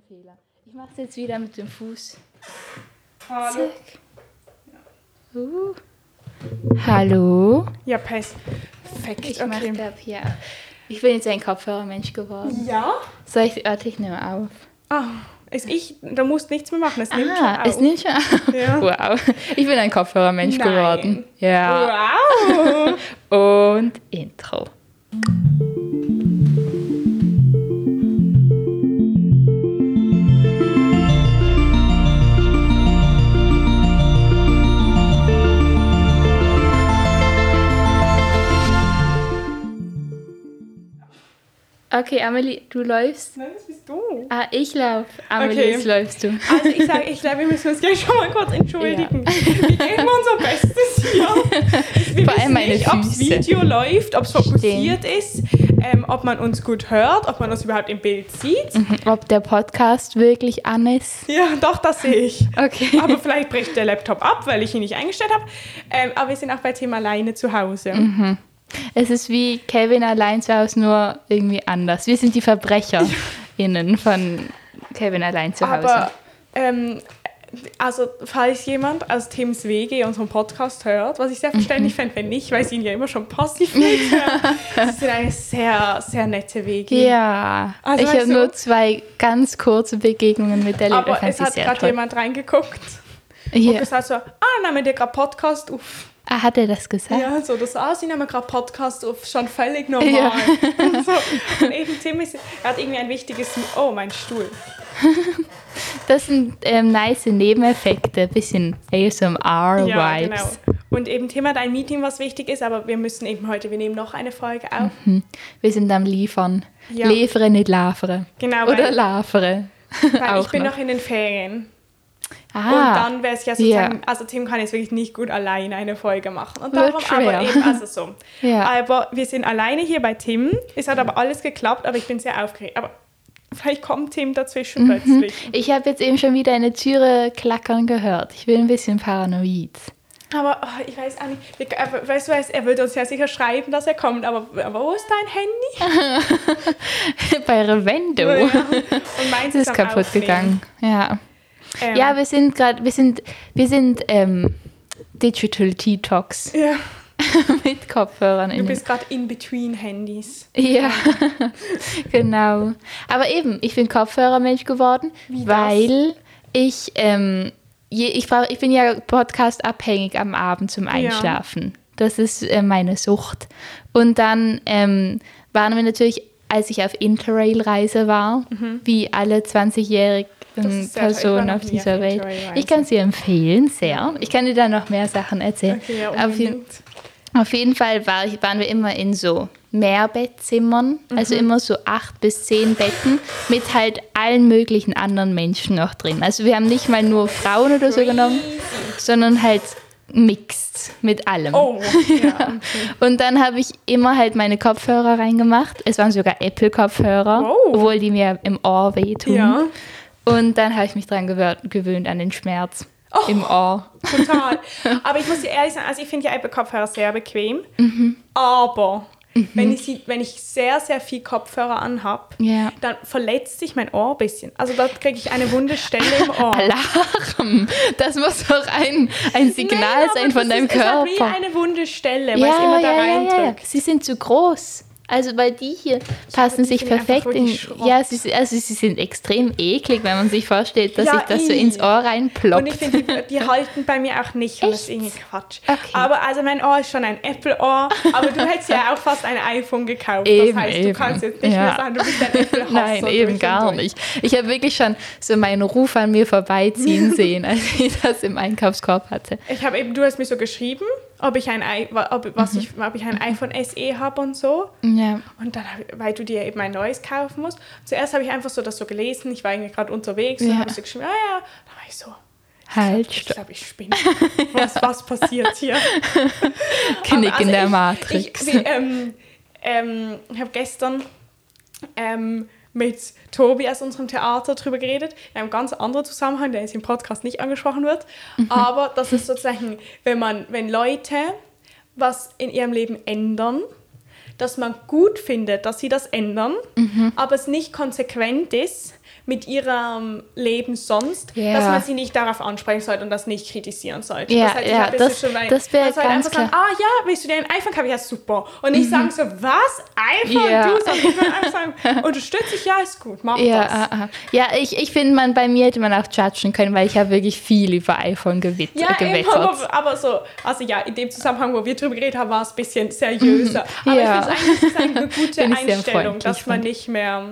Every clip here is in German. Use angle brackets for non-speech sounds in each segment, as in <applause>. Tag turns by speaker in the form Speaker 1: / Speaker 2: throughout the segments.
Speaker 1: der Fehler. Ich mache es jetzt wieder mit dem Fuß.
Speaker 2: Hallo.
Speaker 1: Zack. Uh. Hallo.
Speaker 2: Ja, perfekt.
Speaker 1: Ich mache,
Speaker 2: okay.
Speaker 1: glaube hier. Ich bin jetzt ein Kopfhörermensch geworden.
Speaker 2: Ja?
Speaker 1: Soll ich, warte, ich nehme auf.
Speaker 2: Ah, ist ich, du musst nichts mehr machen, es nimmt schon
Speaker 1: Ah,
Speaker 2: auf.
Speaker 1: es nimmt schon auf.
Speaker 2: Ja. <laughs>
Speaker 1: Wow. Ich bin ein Kopfhörermensch
Speaker 2: Nein.
Speaker 1: geworden. Ja.
Speaker 2: Wow. <laughs>
Speaker 1: Und Intro. Okay, Amelie, du läufst.
Speaker 2: Nein, das bist du.
Speaker 1: Ah, ich lauf. Amelie,
Speaker 2: Okay.
Speaker 1: jetzt läufst du.
Speaker 2: Also ich sage, ich glaube, wir müssen uns gleich schon mal kurz entschuldigen. Wir geben unser Bestes hier. <laughs> Wir
Speaker 1: Vor allem meine
Speaker 2: nicht, ob das. Video läuft, ob es fokussiert ist, ähm, ob man uns gut hört, ob man uns überhaupt im Bild sieht.
Speaker 1: Ob der Podcast wirklich an ist.
Speaker 2: Ja, doch, das sehe ich.
Speaker 1: Okay.
Speaker 2: Aber vielleicht bricht der Laptop ab, weil ich ihn nicht eingestellt habe. Ähm, aber wir sind auch bei Thema alleine zu Hause.
Speaker 1: Mhm. Es ist wie Kevin allein zu Hause, nur irgendwie anders. Wir sind die VerbrecherInnen von Kevin allein zu Hause.
Speaker 2: Aber ähm, also falls jemand aus Tims WG unseren Podcast hört, was ich sehr verständlich fände, wenn nicht, weil sie ihn ja immer schon passiv mithören. Sie sind eine sehr, sehr nette WG.
Speaker 1: ja,
Speaker 2: Also
Speaker 1: ich habe
Speaker 2: du-
Speaker 1: nur zwei ganz kurze Begegnungen mit der Liebe.
Speaker 2: Aber es hat gerade jemand reingeguckt
Speaker 1: Ja.
Speaker 2: und gesagt so, ah, nehmen wir gerade Podcast auf.
Speaker 1: Ah, hat er das gesagt?
Speaker 2: Ja, so, das, ah, sie nehmen gerade Podcast auf, schon völlig normal.
Speaker 1: Ja.
Speaker 2: Und, <laughs> so. und eben Tim ist, er hat irgendwie ein wichtiges, oh, mein Stuhl. <laughs>
Speaker 1: Das sind ähm, nice Nebeneffekte, bisschen ASMR-Vibes.
Speaker 2: Ja, genau. Und eben Thema dein Meeting, was wichtig ist, aber wir müssen eben heute, wir nehmen noch eine Folge auf.
Speaker 1: Wir sind am Liefern.
Speaker 2: Ja.
Speaker 1: Liefere, nicht lavere.
Speaker 2: Genau,
Speaker 1: Oder
Speaker 2: weil,
Speaker 1: lavere.
Speaker 2: weil <laughs> ich bin
Speaker 1: noch.
Speaker 2: noch in den Ferien. Und
Speaker 1: Ah,
Speaker 2: dann wäre es ja sozusagen, also Tim kann jetzt wirklich nicht gut alleine eine Folge machen. Und darum aber eben, also so. <laughs>
Speaker 1: Ja.
Speaker 2: Aber wir sind alleine hier bei Tim. Es hat aber alles geklappt, aber ich bin sehr aufgeregt. Aber vielleicht kommt Tim dazwischen
Speaker 1: Mhm.
Speaker 2: plötzlich.
Speaker 1: ich habe jetzt eben schon wieder eine Türe klackern gehört. Ich bin ein bisschen paranoid.
Speaker 2: Aber oh, ich weiß auch nicht, aber weißt du er wird uns ja sicher schreiben, dass er kommt, aber, aber wo ist dein Handy? <laughs>
Speaker 1: Bei Revendo.
Speaker 2: Ja. Und meins
Speaker 1: ist
Speaker 2: am
Speaker 1: kaputt
Speaker 2: Aufnehmen.
Speaker 1: gegangen. Ja.
Speaker 2: Ähm,
Speaker 1: Ja, wir sind gerade, wir sind, wir sind ähm, Digital Detox
Speaker 2: ja, <laughs>
Speaker 1: mit Kopfhörern.
Speaker 2: du bist gerade in between Handys.
Speaker 1: Ja, <laughs> genau. Aber eben, ich bin Kopfhörermensch geworden,
Speaker 2: Wie das?
Speaker 1: weil ich, ähm, je, ich, brauch, ich bin ja podcast-abhängig am Abend zum Einschlafen. Das ist äh, meine Sucht. Und dann ähm, waren wir natürlich, als ich auf Interrail-Reise war, wie alle 20-jährigen
Speaker 2: War
Speaker 1: Personen
Speaker 2: noch
Speaker 1: auf dieser Welt. Ich kann sie empfehlen, sehr. Ich kann dir da noch mehr Sachen erzählen.
Speaker 2: Okay, ja,
Speaker 1: auf, jeden, auf jeden Fall war, waren wir immer in so Mehrbettzimmern, also
Speaker 2: Mhm.
Speaker 1: immer so acht bis zehn Betten mit halt allen möglichen anderen Menschen noch drin. Also wir haben nicht mal nur Frauen oder so genommen, sondern halt mixed mit allem.
Speaker 2: Oh, ja. <laughs>
Speaker 1: Und dann habe ich immer halt meine Kopfhörer reingemacht. Es waren sogar Apple-Kopfhörer,
Speaker 2: Wow.
Speaker 1: obwohl die mir im Ohr wehtun.
Speaker 2: Ja.
Speaker 1: Und dann habe ich mich dran gewöhnt, an den Schmerz
Speaker 2: Oh.
Speaker 1: im Ohr.
Speaker 2: Total. <laughs> Aber ich muss dir ehrlich sagen, also ich finde ja Apple-Kopfhörer sehr bequem.
Speaker 1: Mhm.
Speaker 2: Aber wenn, ich sie, wenn ich sehr, sehr viel Kopfhörer anhab,
Speaker 1: Ja.
Speaker 2: dann verletzt sich mein Ohr ein bisschen. Also da kriege ich eine wunde Stelle im Ohr. <laughs>
Speaker 1: Alarm! Das muss doch ein, ein Signal
Speaker 2: aber
Speaker 1: sein von
Speaker 2: das
Speaker 1: deinem
Speaker 2: ist, Es hat wie
Speaker 1: Körper.
Speaker 2: eine wunde Stelle, weil es immer da
Speaker 1: ja, ja.
Speaker 2: reindrückt.
Speaker 1: Sie sind zu groß. Also weil die hier passen sich
Speaker 2: ich
Speaker 1: perfekt in. Ja, sie, sind- also sie sind extrem eklig, wenn man sich vorstellt, dass
Speaker 2: Ja,
Speaker 1: sich das so
Speaker 2: i.
Speaker 1: ins Ohr
Speaker 2: Und
Speaker 1: reinploppt.
Speaker 2: ich finde, die, die halten bei mir auch nicht. Und das ist
Speaker 1: Echt?
Speaker 2: irgendwie Quatsch.
Speaker 1: Okay.
Speaker 2: Aber also mein Ohr ist schon ein Apple-Ohr. Aber du hättest ja auch fast ein iPhone gekauft.
Speaker 1: Eben,
Speaker 2: das heißt, du
Speaker 1: eben.
Speaker 2: kannst jetzt nicht
Speaker 1: Ja.
Speaker 2: mehr sagen, du bist ein Apple-Hasser. <laughs>
Speaker 1: Nein, eben
Speaker 2: und
Speaker 1: gar nicht. Ich habe wirklich schon so meinen Ruf an mir vorbeiziehen <laughs> sehen, als ich das im Einkaufskorb hatte.
Speaker 2: Ich habe eben, du hast mir so geschrieben, ob ich ein, I- ob, was
Speaker 1: Mhm.
Speaker 2: ich, ob ich ein iPhone SE habe und so.
Speaker 1: Ja.
Speaker 2: Und dann, ich- weil du dir eben ein neues kaufen musst. Zuerst habe ich einfach so das so gelesen. Ich war irgendwie gerade unterwegs und
Speaker 1: Ja.
Speaker 2: habe ich so geschrieben, ja, ja. Dann war ich so,
Speaker 1: Halt,
Speaker 2: ich glaube, ich spinne. Was, was passiert hier?
Speaker 1: Knick <laughs>
Speaker 2: Aber
Speaker 1: in der
Speaker 2: also ich-
Speaker 1: Matrix.
Speaker 2: Ich, wie, ähm, ähm, ich habe gestern ähm, mit Tobi aus unserem Theater drüber geredet, in einem ganz anderen Zusammenhang, der jetzt im Podcast nicht angesprochen wird.
Speaker 1: Mhm.
Speaker 2: Aber das ist sozusagen, wenn man, wenn Leute was in ihrem Leben ändern, dass man gut findet, dass sie das ändern,
Speaker 1: Mhm.
Speaker 2: aber es nicht konsequent ist, mit ihrem Leben sonst,
Speaker 1: Ja.
Speaker 2: dass man sie nicht darauf ansprechen sollte und das nicht kritisieren sollte.
Speaker 1: Ja,
Speaker 2: das heißt, jetzt
Speaker 1: das-
Speaker 2: schon mal-
Speaker 1: das wär
Speaker 2: man sollte
Speaker 1: ganz
Speaker 2: einfach sagen,
Speaker 1: klar.
Speaker 2: ah ja, willst du dir ein iPhone kaufen? Ja, super. Und nicht sagen so, was? iPhone?
Speaker 1: Ja.
Speaker 2: Du? Sondern ich würde einfach sagen, unterstütze ich, ja, ist gut, mach
Speaker 1: Ja,
Speaker 2: das.
Speaker 1: ah, ah. ja ich, ich finde, man bei mir hätte man auch judgen können, weil ich habe wirklich viel über iPhone gewit
Speaker 2: Ja, eben,
Speaker 1: gewettert.
Speaker 2: aber, aber so, also ja, in dem Zusammenhang, wo wir drüber geredet haben, war es ein bisschen seriöser. Aber
Speaker 1: Ja.
Speaker 2: ich finde es eigentlich ist eine <laughs> gute Einstellung, dass man nicht mehr,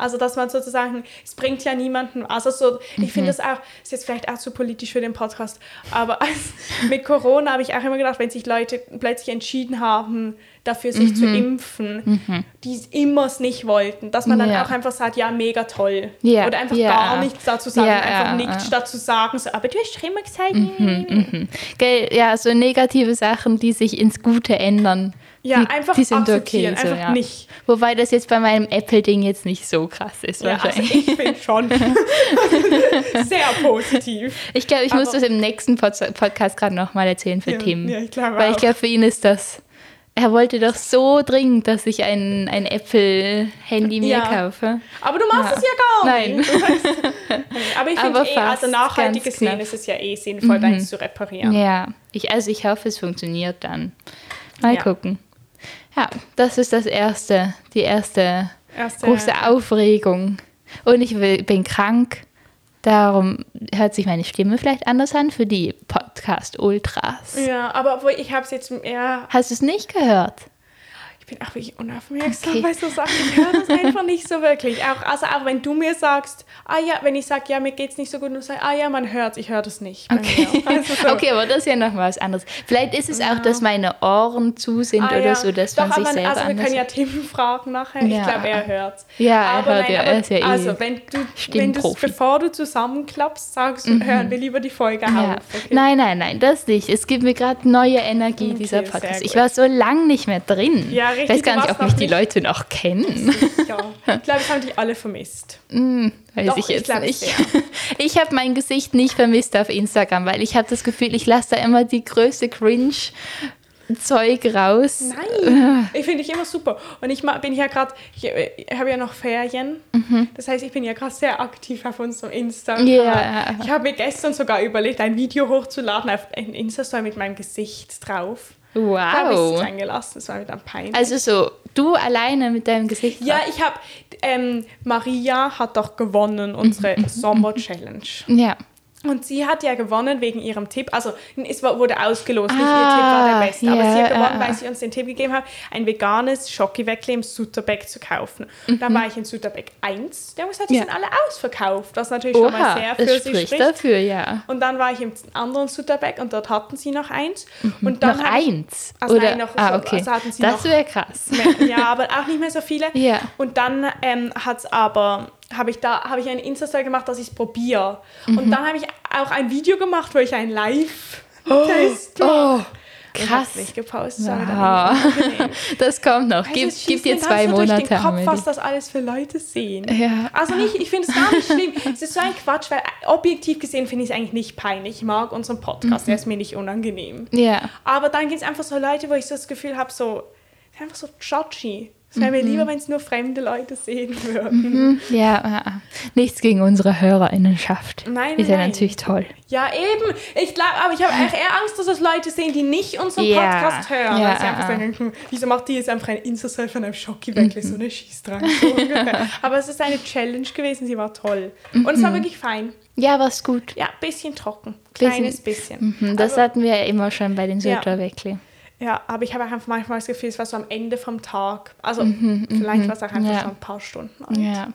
Speaker 2: also dass man sozusagen, es bringt ja niemanden, also so, ich
Speaker 1: Mhm.
Speaker 2: finde das auch, ist jetzt vielleicht auch zu politisch für den Podcast, aber als, mit Corona habe ich auch immer gedacht, wenn sich Leute plötzlich entschieden haben, dafür sich zu impfen, die es immer es nicht wollten, dass man dann
Speaker 1: Mhm. Ja.
Speaker 2: auch einfach sagt, ja, mega toll.
Speaker 1: Ja,
Speaker 2: Oder einfach
Speaker 1: ja.
Speaker 2: gar nichts dazu sagen, einfach nichts statt zu sagen, so, aber du hast doch immer gesagt,
Speaker 1: Gell, ja, so negative Sachen, die sich ins Gute ändern.
Speaker 2: Ja,
Speaker 1: die,
Speaker 2: einfach
Speaker 1: die sind okay. So,
Speaker 2: einfach
Speaker 1: ja.
Speaker 2: nicht.
Speaker 1: Wobei das jetzt bei meinem Apple-Ding jetzt nicht so krass ist
Speaker 2: Ja, also
Speaker 1: wahrscheinlich.
Speaker 2: ich finde schon <laughs> sehr positiv.
Speaker 1: ich glaube, ich muss
Speaker 2: aber-
Speaker 1: das im nächsten Pod Podcast gerade nochmal erzählen für
Speaker 2: Ja,
Speaker 1: Tim.
Speaker 2: ja, ich glaube
Speaker 1: Weil ich glaube, für ihn ist das... Er wollte doch so dringend, dass ich ein, ein Apple-Handy mir
Speaker 2: Ja.
Speaker 1: kaufe.
Speaker 2: Aber du machst
Speaker 1: Ja.
Speaker 2: es ja gar
Speaker 1: Nein.
Speaker 2: nicht. Weißt- <laughs> aber ich finde eh, also nachhaltig gesehen ist es ja eh sinnvoll, deins zu reparieren.
Speaker 1: Ja, ich, also ich hoffe, es funktioniert dann. Mal
Speaker 2: Ja.
Speaker 1: gucken. Ja, das ist das erste, die erste
Speaker 2: Erste-
Speaker 1: große Aufregung. Und ich will, bin krank. Darum hört sich meine Stimme vielleicht anders an für die Podcast-Ultras.
Speaker 2: Ja, aber obwohl ich habe es jetzt, ja,
Speaker 1: Hast du es nicht gehört?
Speaker 2: Ich bin auch wirklich unaufmerksam
Speaker 1: Okay.
Speaker 2: bei so Sachen. Ich höre das einfach nicht so wirklich. Auch, also auch wenn du mir sagst, ah ja, wenn ich sage, ja, mir geht's nicht so gut, und du sagst, ah ja, man hört ich höre das nicht.
Speaker 1: Okay.
Speaker 2: Also so. <laughs>
Speaker 1: okay, aber das ist ja noch was anderes. Vielleicht ist es auch, dass meine Ohren zu sind
Speaker 2: Ah,
Speaker 1: oder
Speaker 2: ja.
Speaker 1: so, dass
Speaker 2: Doch,
Speaker 1: man sich
Speaker 2: aber,
Speaker 1: selber
Speaker 2: Also wir können ja Tim <laughs> fragen nachher. Ich
Speaker 1: Ja.
Speaker 2: glaube, er hört's.
Speaker 1: Ja, er
Speaker 2: aber
Speaker 1: hört ja, er ist ja eh
Speaker 2: Also, wenn du, wenn du bevor du zusammenklappst, sagst, hören wir lieber die Folge
Speaker 1: Ja.
Speaker 2: auf. Okay?
Speaker 1: Nein, nein, nein, das nicht. Es gibt mir gerade neue Energie,
Speaker 2: Okay,
Speaker 1: dieser Podcast. Ich war so lange nicht mehr drin.
Speaker 2: Ja, richtig,
Speaker 1: Ich weiß gar nicht, ob mich die Leute noch kennen.
Speaker 2: Ja. <laughs> Ich glaube, das haben die alle vermisst.
Speaker 1: Hm, weiß
Speaker 2: Doch,
Speaker 1: ich
Speaker 2: ich
Speaker 1: jetzt
Speaker 2: glaub
Speaker 1: nicht.
Speaker 2: sehr. <laughs>
Speaker 1: Ich habe mein Gesicht nicht vermisst auf Instagram, weil ich habe das Gefühl, ich lasse da immer die größte Cringe-Zeug raus.
Speaker 2: Nein, <laughs> ich finde ich immer super. Und ich bin ja gerade, ich, ich habe ja noch Ferien. Das heißt, ich bin ja gerade sehr aktiv auf unserem Instagram.
Speaker 1: Mhm. Ja.
Speaker 2: Ich habe mir gestern sogar überlegt, ein Video hochzuladen auf einen Insta-Story mit meinem Gesicht drauf. Da habe ich es
Speaker 1: Wow.
Speaker 2: sein gelassen, das war mir dann peinlich.
Speaker 1: Also so, du alleine mit deinem Gesicht.
Speaker 2: Ja, ich habe, ähm, Maria hat doch gewonnen, unsere <laughs> Sommer-Challenge.
Speaker 1: Ja.
Speaker 2: Und sie hat ja gewonnen wegen ihrem Tipp. Also es wurde ausgelost, nicht ihr
Speaker 1: Ah,
Speaker 2: Tipp war der beste. Aber
Speaker 1: ja,
Speaker 2: sie hat gewonnen,
Speaker 1: ah,
Speaker 2: weil
Speaker 1: ah.
Speaker 2: sie uns den Tipp gegeben hat, ein veganes Schokiweckli im Sutterbeck zu kaufen. Und dann war ich in Sutterbeck 1. Der muss halt, die
Speaker 1: Mhm. Ja.
Speaker 2: sind alle ausverkauft, was natürlich schon mal
Speaker 1: Oha,
Speaker 2: sehr für sie
Speaker 1: spricht
Speaker 2: spricht.
Speaker 1: dafür, ja.
Speaker 2: Und dann war ich im anderen Sutterbeck und dort hatten sie noch eins. Und dann
Speaker 1: noch eins?
Speaker 2: Also
Speaker 1: Oder?
Speaker 2: nein, noch
Speaker 1: ah,
Speaker 2: so-
Speaker 1: okay.
Speaker 2: also hatten sie
Speaker 1: das wäre krass.
Speaker 2: mehr, ja, aber auch nicht mehr so viele.
Speaker 1: Ja.
Speaker 2: Und dann ähm, hat's aber habe ich da habe ich einen Insta-Story gemacht, dass ich es probiere.
Speaker 1: Mhm.
Speaker 2: Und dann habe ich auch ein Video gemacht, wo ich ein Live-Test.
Speaker 1: Oh,
Speaker 2: Ich hab's
Speaker 1: krass.
Speaker 2: nicht gepostet, war
Speaker 1: Wow. Das kommt noch.
Speaker 2: Also,
Speaker 1: Gib, gib dir zwei
Speaker 2: durch
Speaker 1: Monate.
Speaker 2: den Kopf, was das alles für Leute sehen.
Speaker 1: Ja.
Speaker 2: Also nicht, ich finde es gar nicht schlimm. Es ist so ein Quatsch, weil objektiv gesehen finde ich es eigentlich nicht peinlich. Ich mag unseren Podcast,
Speaker 1: Mhm.
Speaker 2: der ist mir nicht unangenehm.
Speaker 1: Ja.
Speaker 2: Aber dann gibt es einfach so Leute, wo ich so das Gefühl habe, so, einfach so judgy. Es wäre mir
Speaker 1: Mhm.
Speaker 2: lieber, wenn es nur fremde Leute sehen würden. <laughs>
Speaker 1: Ja, ah, ah. nichts gegen unsere Hörerinnenschaft.
Speaker 2: Nein,
Speaker 1: Ist ja
Speaker 2: nein.
Speaker 1: natürlich toll.
Speaker 2: Ja, eben. Ich glaube, aber ich habe eher Angst, dass es Leute sehen, die nicht unseren
Speaker 1: Ja.
Speaker 2: Podcast hören.
Speaker 1: Ja,
Speaker 2: weil sie einfach
Speaker 1: ah,
Speaker 2: sagen, hm, wieso macht die jetzt einfach ein Insta-Selfie von einem Schocki-Weckli, so eine Schießdrang. So <laughs> ungefähr. aber es ist eine Challenge gewesen, sie war toll. Und es war wirklich fein.
Speaker 1: Ja, war's gut.
Speaker 2: Ja, bisschen trocken.
Speaker 1: Bisschen-
Speaker 2: Kleines bisschen.
Speaker 1: Mhm, Das
Speaker 2: aber,
Speaker 1: hatten wir ja immer schon bei den
Speaker 2: Ja.
Speaker 1: Söderweckli.
Speaker 2: Ja, aber ich habe auch einfach manchmal das Gefühl, es war so am Ende vom Tag. Also vielleicht war es auch einfach
Speaker 1: Mhm, Ja.
Speaker 2: schon ein paar Stunden alt.
Speaker 1: Ja.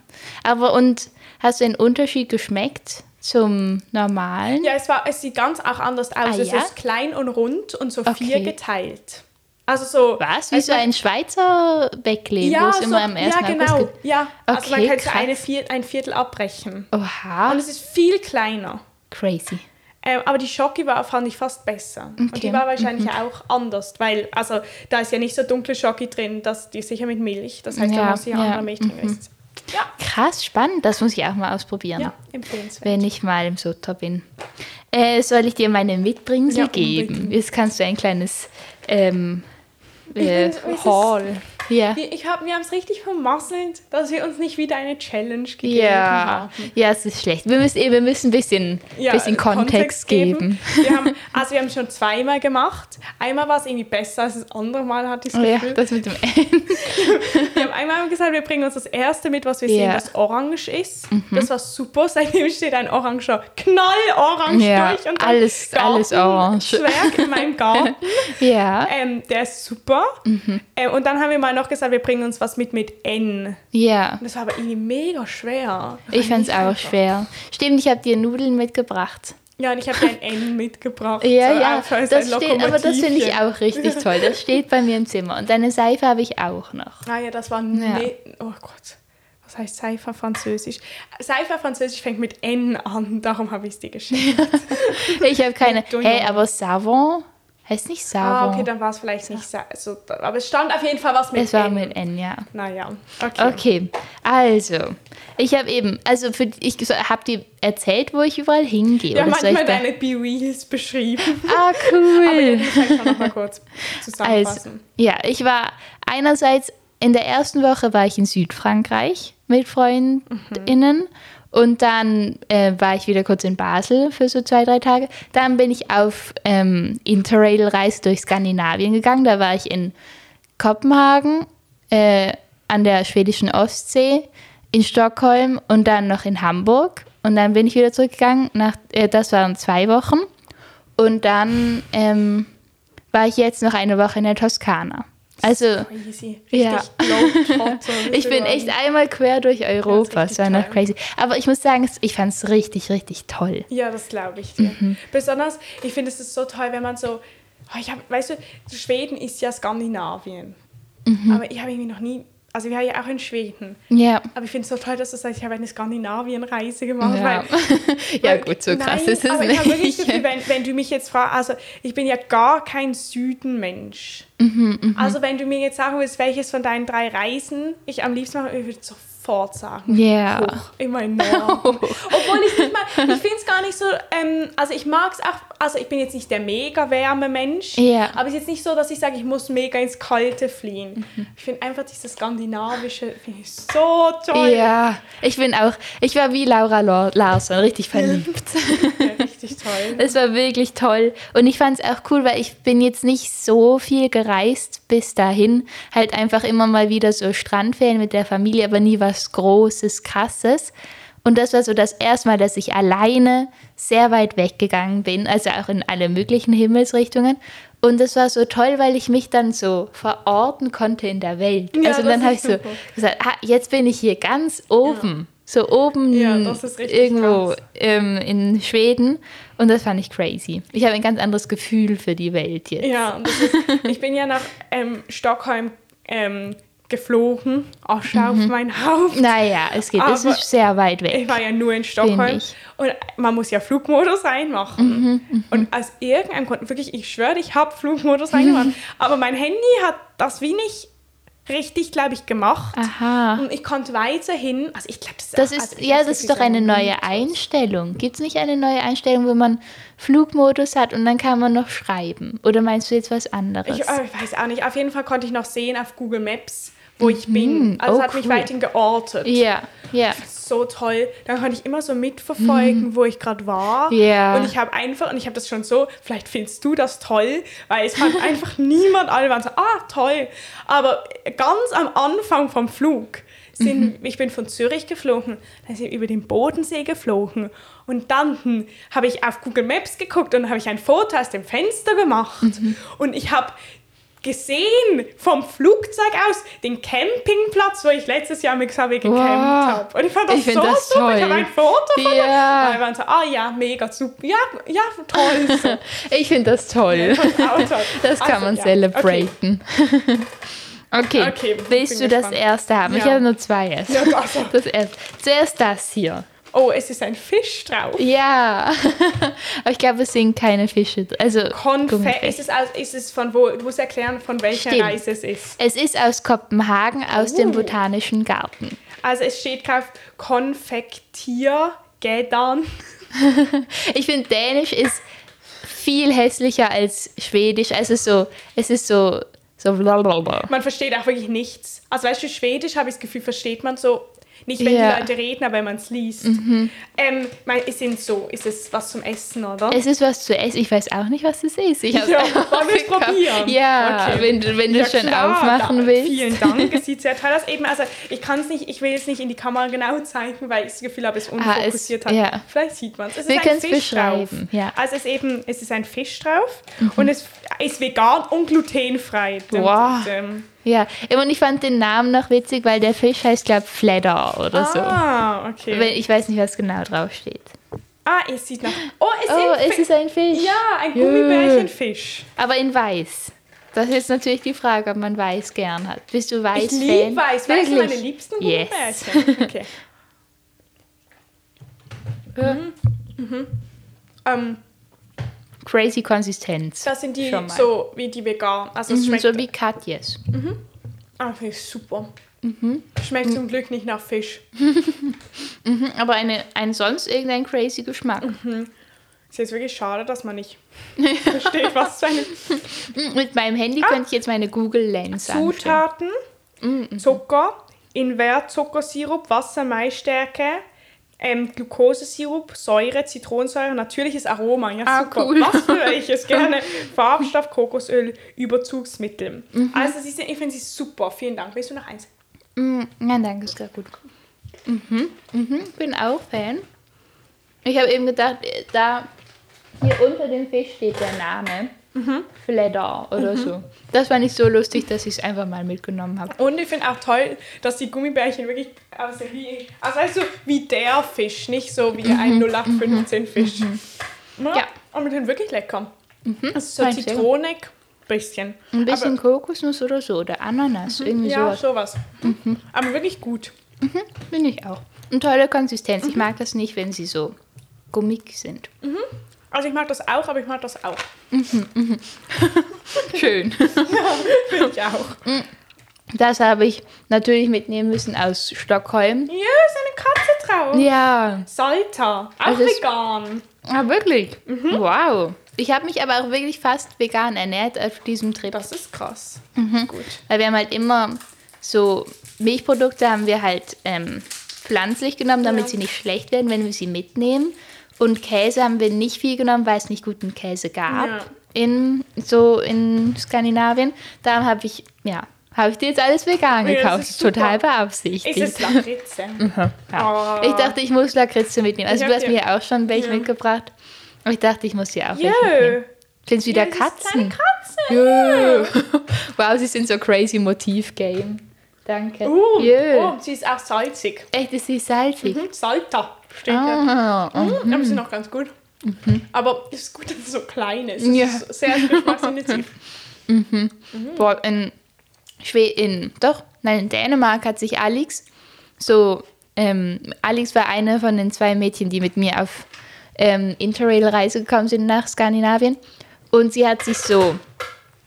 Speaker 1: Aber und hast du einen Unterschied geschmeckt zum normalen?
Speaker 2: Ja, es, war, es sieht ganz auch anders aus.
Speaker 1: Ah,
Speaker 2: es
Speaker 1: ja?
Speaker 2: ist klein und rund und so
Speaker 1: Okay.
Speaker 2: vier geteilt. Also so.
Speaker 1: Was? Wie so ein Schweizer wo
Speaker 2: ja,
Speaker 1: es
Speaker 2: so,
Speaker 1: immer am ersten
Speaker 2: ja, genau. Ja, also man
Speaker 1: Okay,
Speaker 2: könnte so eine Vier, ein Viertel abbrechen.
Speaker 1: Oha,
Speaker 2: Und es ist viel kleiner.
Speaker 1: crazy.
Speaker 2: Ähm, aber die Schoki war, fand ich fast besser. Und
Speaker 1: Okay. Mhm.
Speaker 2: die war wahrscheinlich auch anders, weil, also da ist ja nicht so dunkle Schoki drin, dass die ist sicher mit Milch. Das heißt,
Speaker 1: Ja,
Speaker 2: da muss ich ja,
Speaker 1: ja,
Speaker 2: andere Milch drin sein. Ja,
Speaker 1: Krass, spannend. Das muss ich auch mal ausprobieren.
Speaker 2: ja, empfehlenswert.
Speaker 1: Wenn ich mal im Sutter bin. Äh, soll ich dir meine Mitbringsel
Speaker 2: Ja,
Speaker 1: geben? Jetzt kannst du ein kleines ähm, äh, Haul. Ja.
Speaker 2: Wir, ich hab, wir haben es richtig vermasselt, dass wir uns nicht wieder eine Challenge gegeben
Speaker 1: Ja,
Speaker 2: haben.
Speaker 1: ja, es ist schlecht. Wir müssen, eh- wir müssen ein bisschen, bisschen Kontext, geben.
Speaker 2: Wir haben, <laughs> also wir haben schon zweimal gemacht. Einmal war es irgendwie besser als das andere Mal, hatte ich das
Speaker 1: Oh ja,
Speaker 2: Gefühl.
Speaker 1: das mit dem <laughs> N.
Speaker 2: Wir haben einmal gesagt, wir bringen uns das erste mit, was wir
Speaker 1: Ja. Mhm.
Speaker 2: sehen, das orange ist. Das war super. Seitdem steht ein oranger, knallorange
Speaker 1: Ja,
Speaker 2: durch. Und
Speaker 1: alles- alles orange.
Speaker 2: Zwerg in meinem Garten. <laughs>
Speaker 1: Ja,
Speaker 2: Ähm, der ist super.
Speaker 1: Mhm.
Speaker 2: Ähm, und dann haben wir mal noch gesagt, wir bringen uns was mit mit N.
Speaker 1: ja.
Speaker 2: Das war aber irgendwie mega schwer.
Speaker 1: Ich fand es auch
Speaker 2: einfach.
Speaker 1: schwer. Stimmt, ich habe dir Nudeln mitgebracht.
Speaker 2: Ja, und ich habe ein N mitgebracht.
Speaker 1: Ja,
Speaker 2: So
Speaker 1: ja, das steht, aber das finde ich auch richtig toll. Das steht bei mir im Zimmer. Und deine Seife habe ich auch noch.
Speaker 2: Ah ja, das war
Speaker 1: Ja.
Speaker 2: ne Oh Gott. Was heißt Seifer Französisch? Seifer Französisch fängt mit N an, darum habe ich es dir geschenkt. <laughs>
Speaker 1: Ich habe keine. Hey, aber Savon heißt nicht
Speaker 2: ah,
Speaker 1: Savon.
Speaker 2: okay, dann war es vielleicht nicht so, so. Aber es stand auf jeden Fall was mit
Speaker 1: es war
Speaker 2: N.
Speaker 1: mit N, ja.
Speaker 2: Naja, okay.
Speaker 1: Okay, also, ich habe eben, also für, ich habe dir erzählt, wo ich überall hingehe.
Speaker 2: Ja, manchmal deine Be-Reels beschrieben.
Speaker 1: Ah,
Speaker 2: Aber
Speaker 1: cool.
Speaker 2: ich kann schon noch mal kurz
Speaker 1: Also,
Speaker 2: zusammenfassen.
Speaker 1: ja, ich war einerseits in der ersten Woche war ich in Südfrankreich mit FreundInnen und dann äh, war ich wieder kurz in Basel für so zwei, drei Tage. Dann bin ich auf ähm, Interrail-Reise durch Skandinavien gegangen. Da war ich in Kopenhagen, äh, an der schwedischen Ostsee, in Stockholm und dann noch in Hamburg. Und dann bin ich wieder zurückgegangen. Nach, äh, das waren zwei Wochen. Und dann ähm, war ich jetzt noch eine Woche in der Toskana. Also
Speaker 2: Crazy. Richtig
Speaker 1: Ja. <laughs> Ich bin echt einmal quer durch Europa.
Speaker 2: richtig
Speaker 1: Es war noch crazy. Aber ich muss sagen, ich fand es richtig, richtig toll.
Speaker 2: Ja, das glaube ich dir.
Speaker 1: Mhm.
Speaker 2: Besonders, ich finde es ist so toll, wenn man so, oh, ich hab, weißt du, Schweden ist ja Skandinavien.
Speaker 1: Mhm.
Speaker 2: Aber ich habe irgendwie noch nie, also wir waren ja auch in Schweden.
Speaker 1: Ja.
Speaker 2: Aber ich finde es so toll, dass du sagst, ich habe eine Skandinavien-Reise gemacht.
Speaker 1: Ja,
Speaker 2: Weil, <laughs>
Speaker 1: ja gut, so krass
Speaker 2: nein,
Speaker 1: ist es
Speaker 2: aber ich habe wirklich
Speaker 1: nicht.
Speaker 2: Gefühl, wenn, wenn du mich jetzt fragst, also ich bin ja gar kein Südenmensch.
Speaker 1: Mhm,
Speaker 2: Also wenn du mir jetzt sagen willst, welches von deinen drei Reisen ich am liebsten mache, ich würde sofort sagen.
Speaker 1: Ja.
Speaker 2: Hoch, immer in Norden. <laughs> Obwohl ich nicht mal, ich finde es gar nicht so, ähm, also ich mag es auch, also ich bin jetzt nicht der mega wärme Mensch,
Speaker 1: Ja.
Speaker 2: aber es ist jetzt nicht so, dass ich sage, ich muss mega ins Kalte fliehen.
Speaker 1: Mhm.
Speaker 2: Ich finde einfach dieses Skandinavische, ich so toll.
Speaker 1: Ja, ich bin auch, ich war wie Laura Larsson, richtig verliebt. <laughs>
Speaker 2: Ja, richtig toll. <laughs>
Speaker 1: Es war wirklich toll. Und ich fand es auch cool, weil ich bin jetzt nicht so viel gereist bis dahin. Halt einfach immer mal wieder so Strandferien mit der Familie, aber nie was Großes, Krasses. Und das war so das erste Mal, dass ich alleine sehr weit weggegangen bin, also auch in alle möglichen Himmelsrichtungen. Und das war so toll, weil ich mich dann so verorten konnte in der Welt.
Speaker 2: Ja,
Speaker 1: also dann habe ich so gesagt, ah, jetzt bin ich hier ganz oben. So oben
Speaker 2: Ja,
Speaker 1: irgendwo ähm, in Schweden. Und das fand ich crazy. Ich habe ein ganz anderes Gefühl für die Welt jetzt.
Speaker 2: Ja, ist, ich bin ja nach ähm, Stockholm ähm, geflogen, Asche auf mein Haupt.
Speaker 1: Naja, es geht. Es
Speaker 2: Aber
Speaker 1: ist sehr weit
Speaker 2: Ich
Speaker 1: weg.
Speaker 2: war ja nur in Stockholm
Speaker 1: ich.
Speaker 2: und man muss ja Flugmodus reinmachen. und aus irgendeinem Grund, wirklich, ich schwöre, ich habe Flugmodus reingemacht, <laughs> aber mein Handy hat das wie nicht richtig, glaube ich, gemacht.
Speaker 1: Aha.
Speaker 2: Und ich konnte weiterhin, also ich glaube, das ist
Speaker 1: Das ist,
Speaker 2: also ich
Speaker 1: ja, das ist doch
Speaker 2: so
Speaker 1: eine
Speaker 2: ein
Speaker 1: neue. Einstellung. Gibt es nicht eine neue Einstellung, wo man Flugmodus hat und dann kann man noch schreiben? Oder meinst du jetzt was anderes?
Speaker 2: Ich, äh, ich weiß auch nicht. Auf jeden Fall konnte ich noch sehen auf Google Maps, wo ich bin. Also
Speaker 1: Oh,
Speaker 2: hat mich
Speaker 1: cool.
Speaker 2: weiterhin geortet.
Speaker 1: ja, ja.
Speaker 2: so toll. Dann konnte ich immer so mitverfolgen, wo ich gerade war.
Speaker 1: Mhm. Ja.
Speaker 2: Und ich habe einfach, und ich habe das schon so, vielleicht findest du das toll, weil es fand <laughs> einfach niemand, alle waren so, ah, toll. Aber ganz am Anfang vom Flug, sind,
Speaker 1: Mhm.
Speaker 2: ich bin von Zürich geflogen, dann sind wir über den Bodensee geflogen. Und dann hm, habe ich auf Google Maps geguckt und habe ich ein Foto aus dem Fenster gemacht.
Speaker 1: Mhm.
Speaker 2: Und ich habe gesehen vom Flugzeug aus den Campingplatz, wo ich letztes Jahr mit Xavier gecampt
Speaker 1: Wow.
Speaker 2: habe. Und ich fand das
Speaker 1: Ich
Speaker 2: so
Speaker 1: das
Speaker 2: super. Ich
Speaker 1: toll.
Speaker 2: habe ein Foto von
Speaker 1: Ja.
Speaker 2: Weil waren so, ah ja, mega super. Ja, ja, toll. So. <laughs>
Speaker 1: Ich finde das toll.
Speaker 2: Toll.
Speaker 1: Das kann
Speaker 2: Also,
Speaker 1: man
Speaker 2: ja,
Speaker 1: celebraten. <laughs> Okay,
Speaker 2: Okay,
Speaker 1: willst
Speaker 2: bin
Speaker 1: du das
Speaker 2: gespannt.
Speaker 1: erste haben? Ich
Speaker 2: Ja.
Speaker 1: habe nur zwei jetzt.
Speaker 2: Ja, also.
Speaker 1: Das erste. Zuerst das hier.
Speaker 2: Oh, es ist ein Fisch drauf.
Speaker 1: Ja, <laughs> aber ich glaube, es sind keine Fische. Also
Speaker 2: Konfekt. Ist es, aus, ist es von wo? Du musst erklären, von welcher
Speaker 1: Stimmt.
Speaker 2: Reise es ist.
Speaker 1: Es ist aus Kopenhagen, aus dem
Speaker 2: Oh.
Speaker 1: Botanischen Garten.
Speaker 2: Also es steht drauf Konfektiergedan. <laughs>
Speaker 1: Ich finde, Dänisch ist viel hässlicher als Schwedisch. Also so, es ist so, So blablabla.
Speaker 2: Man versteht auch wirklich nichts. Also weißt du, Schwedisch habe ich das Gefühl, versteht man so nicht, wenn
Speaker 1: Ja.
Speaker 2: die Leute reden, aber wenn man es liest. Ähm, mein, es sind so, ist es was zum Essen, oder?
Speaker 1: Es ist was zu essen. Ich weiß auch nicht, was es ist. Ich
Speaker 2: Ja, wollen wir es probieren?
Speaker 1: Ja,
Speaker 2: Okay.
Speaker 1: wenn, du- wenn du
Speaker 2: Ja,
Speaker 1: es schon
Speaker 2: klar,
Speaker 1: aufmachen
Speaker 2: da-
Speaker 1: willst.
Speaker 2: Vielen Dank, <laughs> es sieht sehr toll aus. Eben, also ich kann es nicht, ich will es nicht in die Kamera genau zeigen, weil ich das Gefühl habe, es unfokussiert
Speaker 1: Ah, es-
Speaker 2: hat.
Speaker 1: ja.
Speaker 2: Vielleicht sieht man es. Es
Speaker 1: Wir
Speaker 2: ist ein
Speaker 1: können's
Speaker 2: Fisch drauf.
Speaker 1: beschreiben, ja. Mhm.
Speaker 2: Also es ist eben, es ist ein Fisch drauf und es ist vegan und glutenfrei.
Speaker 1: Wow.
Speaker 2: Ähm,
Speaker 1: Ja, und ich fand den Namen noch witzig, weil der Fisch heißt, glaube Fledder oder so.
Speaker 2: Ah, okay.
Speaker 1: Ich weiß nicht, was genau drauf steht.
Speaker 2: ah, es sieht nach. Oh, es,
Speaker 1: Oh,
Speaker 2: sind
Speaker 1: es ist ein Fisch.
Speaker 2: Ja, ein. Gummibärchenfisch.
Speaker 1: Aber in weiß. Das ist natürlich die Frage, ob man weiß gern hat. Bist du weiß
Speaker 2: Ich liebe weiß. Weißt du, meine liebsten
Speaker 1: Yes.
Speaker 2: Gummibärchen? Okay. <laughs>
Speaker 1: Ja.
Speaker 2: Ähm,
Speaker 1: Crazy Konsistenz.
Speaker 2: das sind die so wie die vegan. Also es
Speaker 1: Mhm,
Speaker 2: schmeckt
Speaker 1: so wie Katjes.
Speaker 2: Ah, finde ich super.
Speaker 1: Mhm.
Speaker 2: Schmeckt zum Glück nicht nach Fisch. <laughs>
Speaker 1: Mhm, aber eine, ein sonst irgendein crazy Geschmack.
Speaker 2: Ist jetzt wirklich schade, dass man nicht <laughs> versteht, was für eine
Speaker 1: Mhm, Mit meinem Handy könnte ich jetzt meine Google Lens.
Speaker 2: Zutaten.
Speaker 1: Mhm,
Speaker 2: Zucker, Invertzuckersirup, Wasser, Maisstärke, ähm, Glukosesirup, Säure, Zitronensäure, natürliches Aroma. Ja,
Speaker 1: Ah,
Speaker 2: super.
Speaker 1: cool.
Speaker 2: Was für ich es <laughs> gerne. Farbstoff, Kokosöl, Überzugsmittel.
Speaker 1: Mhm.
Speaker 2: Also sie sind, ich finde sie super. Vielen Dank. Willst du noch eins?
Speaker 1: Mm, Nein, danke, ist gerade gut. Mhm, mhm, bin auch Fan. Ich habe eben gedacht, äh, da hier unter dem Fisch steht der Name.
Speaker 2: Mhm.
Speaker 1: Fledder oder so. Das fand ich so lustig, dass ich es einfach mal mitgenommen habe.
Speaker 2: Und ich finde auch toll, dass die Gummibärchen wirklich aussehen wie, also du, wie der Fisch, nicht so wie ein 0815 Fisch. Ja,
Speaker 1: Mhm. Ja.
Speaker 2: aber die sind wirklich lecker. Das ist so zitronig, bisschen.
Speaker 1: Ein bisschen Kokosnuss oder so oder Ananas, irgendwie
Speaker 2: Ja,
Speaker 1: sowas.
Speaker 2: sowas. Aber wirklich gut.
Speaker 1: Finde ich auch. Und tolle Konsistenz. Ich mag das nicht, wenn sie so gummig sind.
Speaker 2: Also ich mag das auch, aber ich mag das auch. <laughs>
Speaker 1: Schön. <laughs>
Speaker 2: Finde ich auch.
Speaker 1: Das habe ich natürlich mitnehmen müssen aus Stockholm.
Speaker 2: Ja, ist eine Katze drauf.
Speaker 1: Ja,
Speaker 2: Salta, auch
Speaker 1: Also
Speaker 2: vegan.
Speaker 1: ah, wirklich.
Speaker 2: Mhm.
Speaker 1: Wow. Ich habe mich aber auch wirklich fast vegan ernährt auf diesem Trip.
Speaker 2: Das ist krass.
Speaker 1: Mhm.
Speaker 2: Gut.
Speaker 1: Weil wir haben halt immer so Milchprodukte haben wir halt ähm, pflanzlich genommen, damit
Speaker 2: Ja.
Speaker 1: sie nicht schlecht werden, wenn wir sie mitnehmen. Und Käse haben wir nicht viel genommen, weil es nicht guten Käse gab
Speaker 2: Ja.
Speaker 1: in so in Skandinavien. Da habe ich ja habe ich dir jetzt alles vegan
Speaker 2: Ja, das
Speaker 1: gekauft.
Speaker 2: ist super.
Speaker 1: Total
Speaker 2: Ist
Speaker 1: beabsichtigt.
Speaker 2: es Lakritze? <laughs>
Speaker 1: Ja.
Speaker 2: Oh.
Speaker 1: Ich dachte, ich muss Lakritze mitnehmen. Also du hast mir ja auch schon welche
Speaker 2: Ja.
Speaker 1: mitgebracht. Aber ich dachte, ich muss sie auch welche mitnehmen. Sind es wieder
Speaker 2: Ja, ist
Speaker 1: Katzen?
Speaker 2: Katze.
Speaker 1: Jö. <laughs> Wow, sie sind so crazy Motiv-Game. Danke.
Speaker 2: Uh, oh, sie ist auch salzig.
Speaker 1: Echt, ist sie salzig?
Speaker 2: Mhm, Salta steht da.
Speaker 1: Ah, oh.
Speaker 2: Aber sie ist noch ganz gut. Aber es ist gut, dass es so klein ist. Es
Speaker 1: Ja.
Speaker 2: ist sehr geschmacksintensiv. <laughs>
Speaker 1: Boah, in, Schwe in, doch, nein, in Dänemark hat sich Alex so, ähm, Alex war eine von den zwei Mädchen, die mit mir auf ähm, Interrail-Reise gekommen sind nach Skandinavien. Und sie hat sich so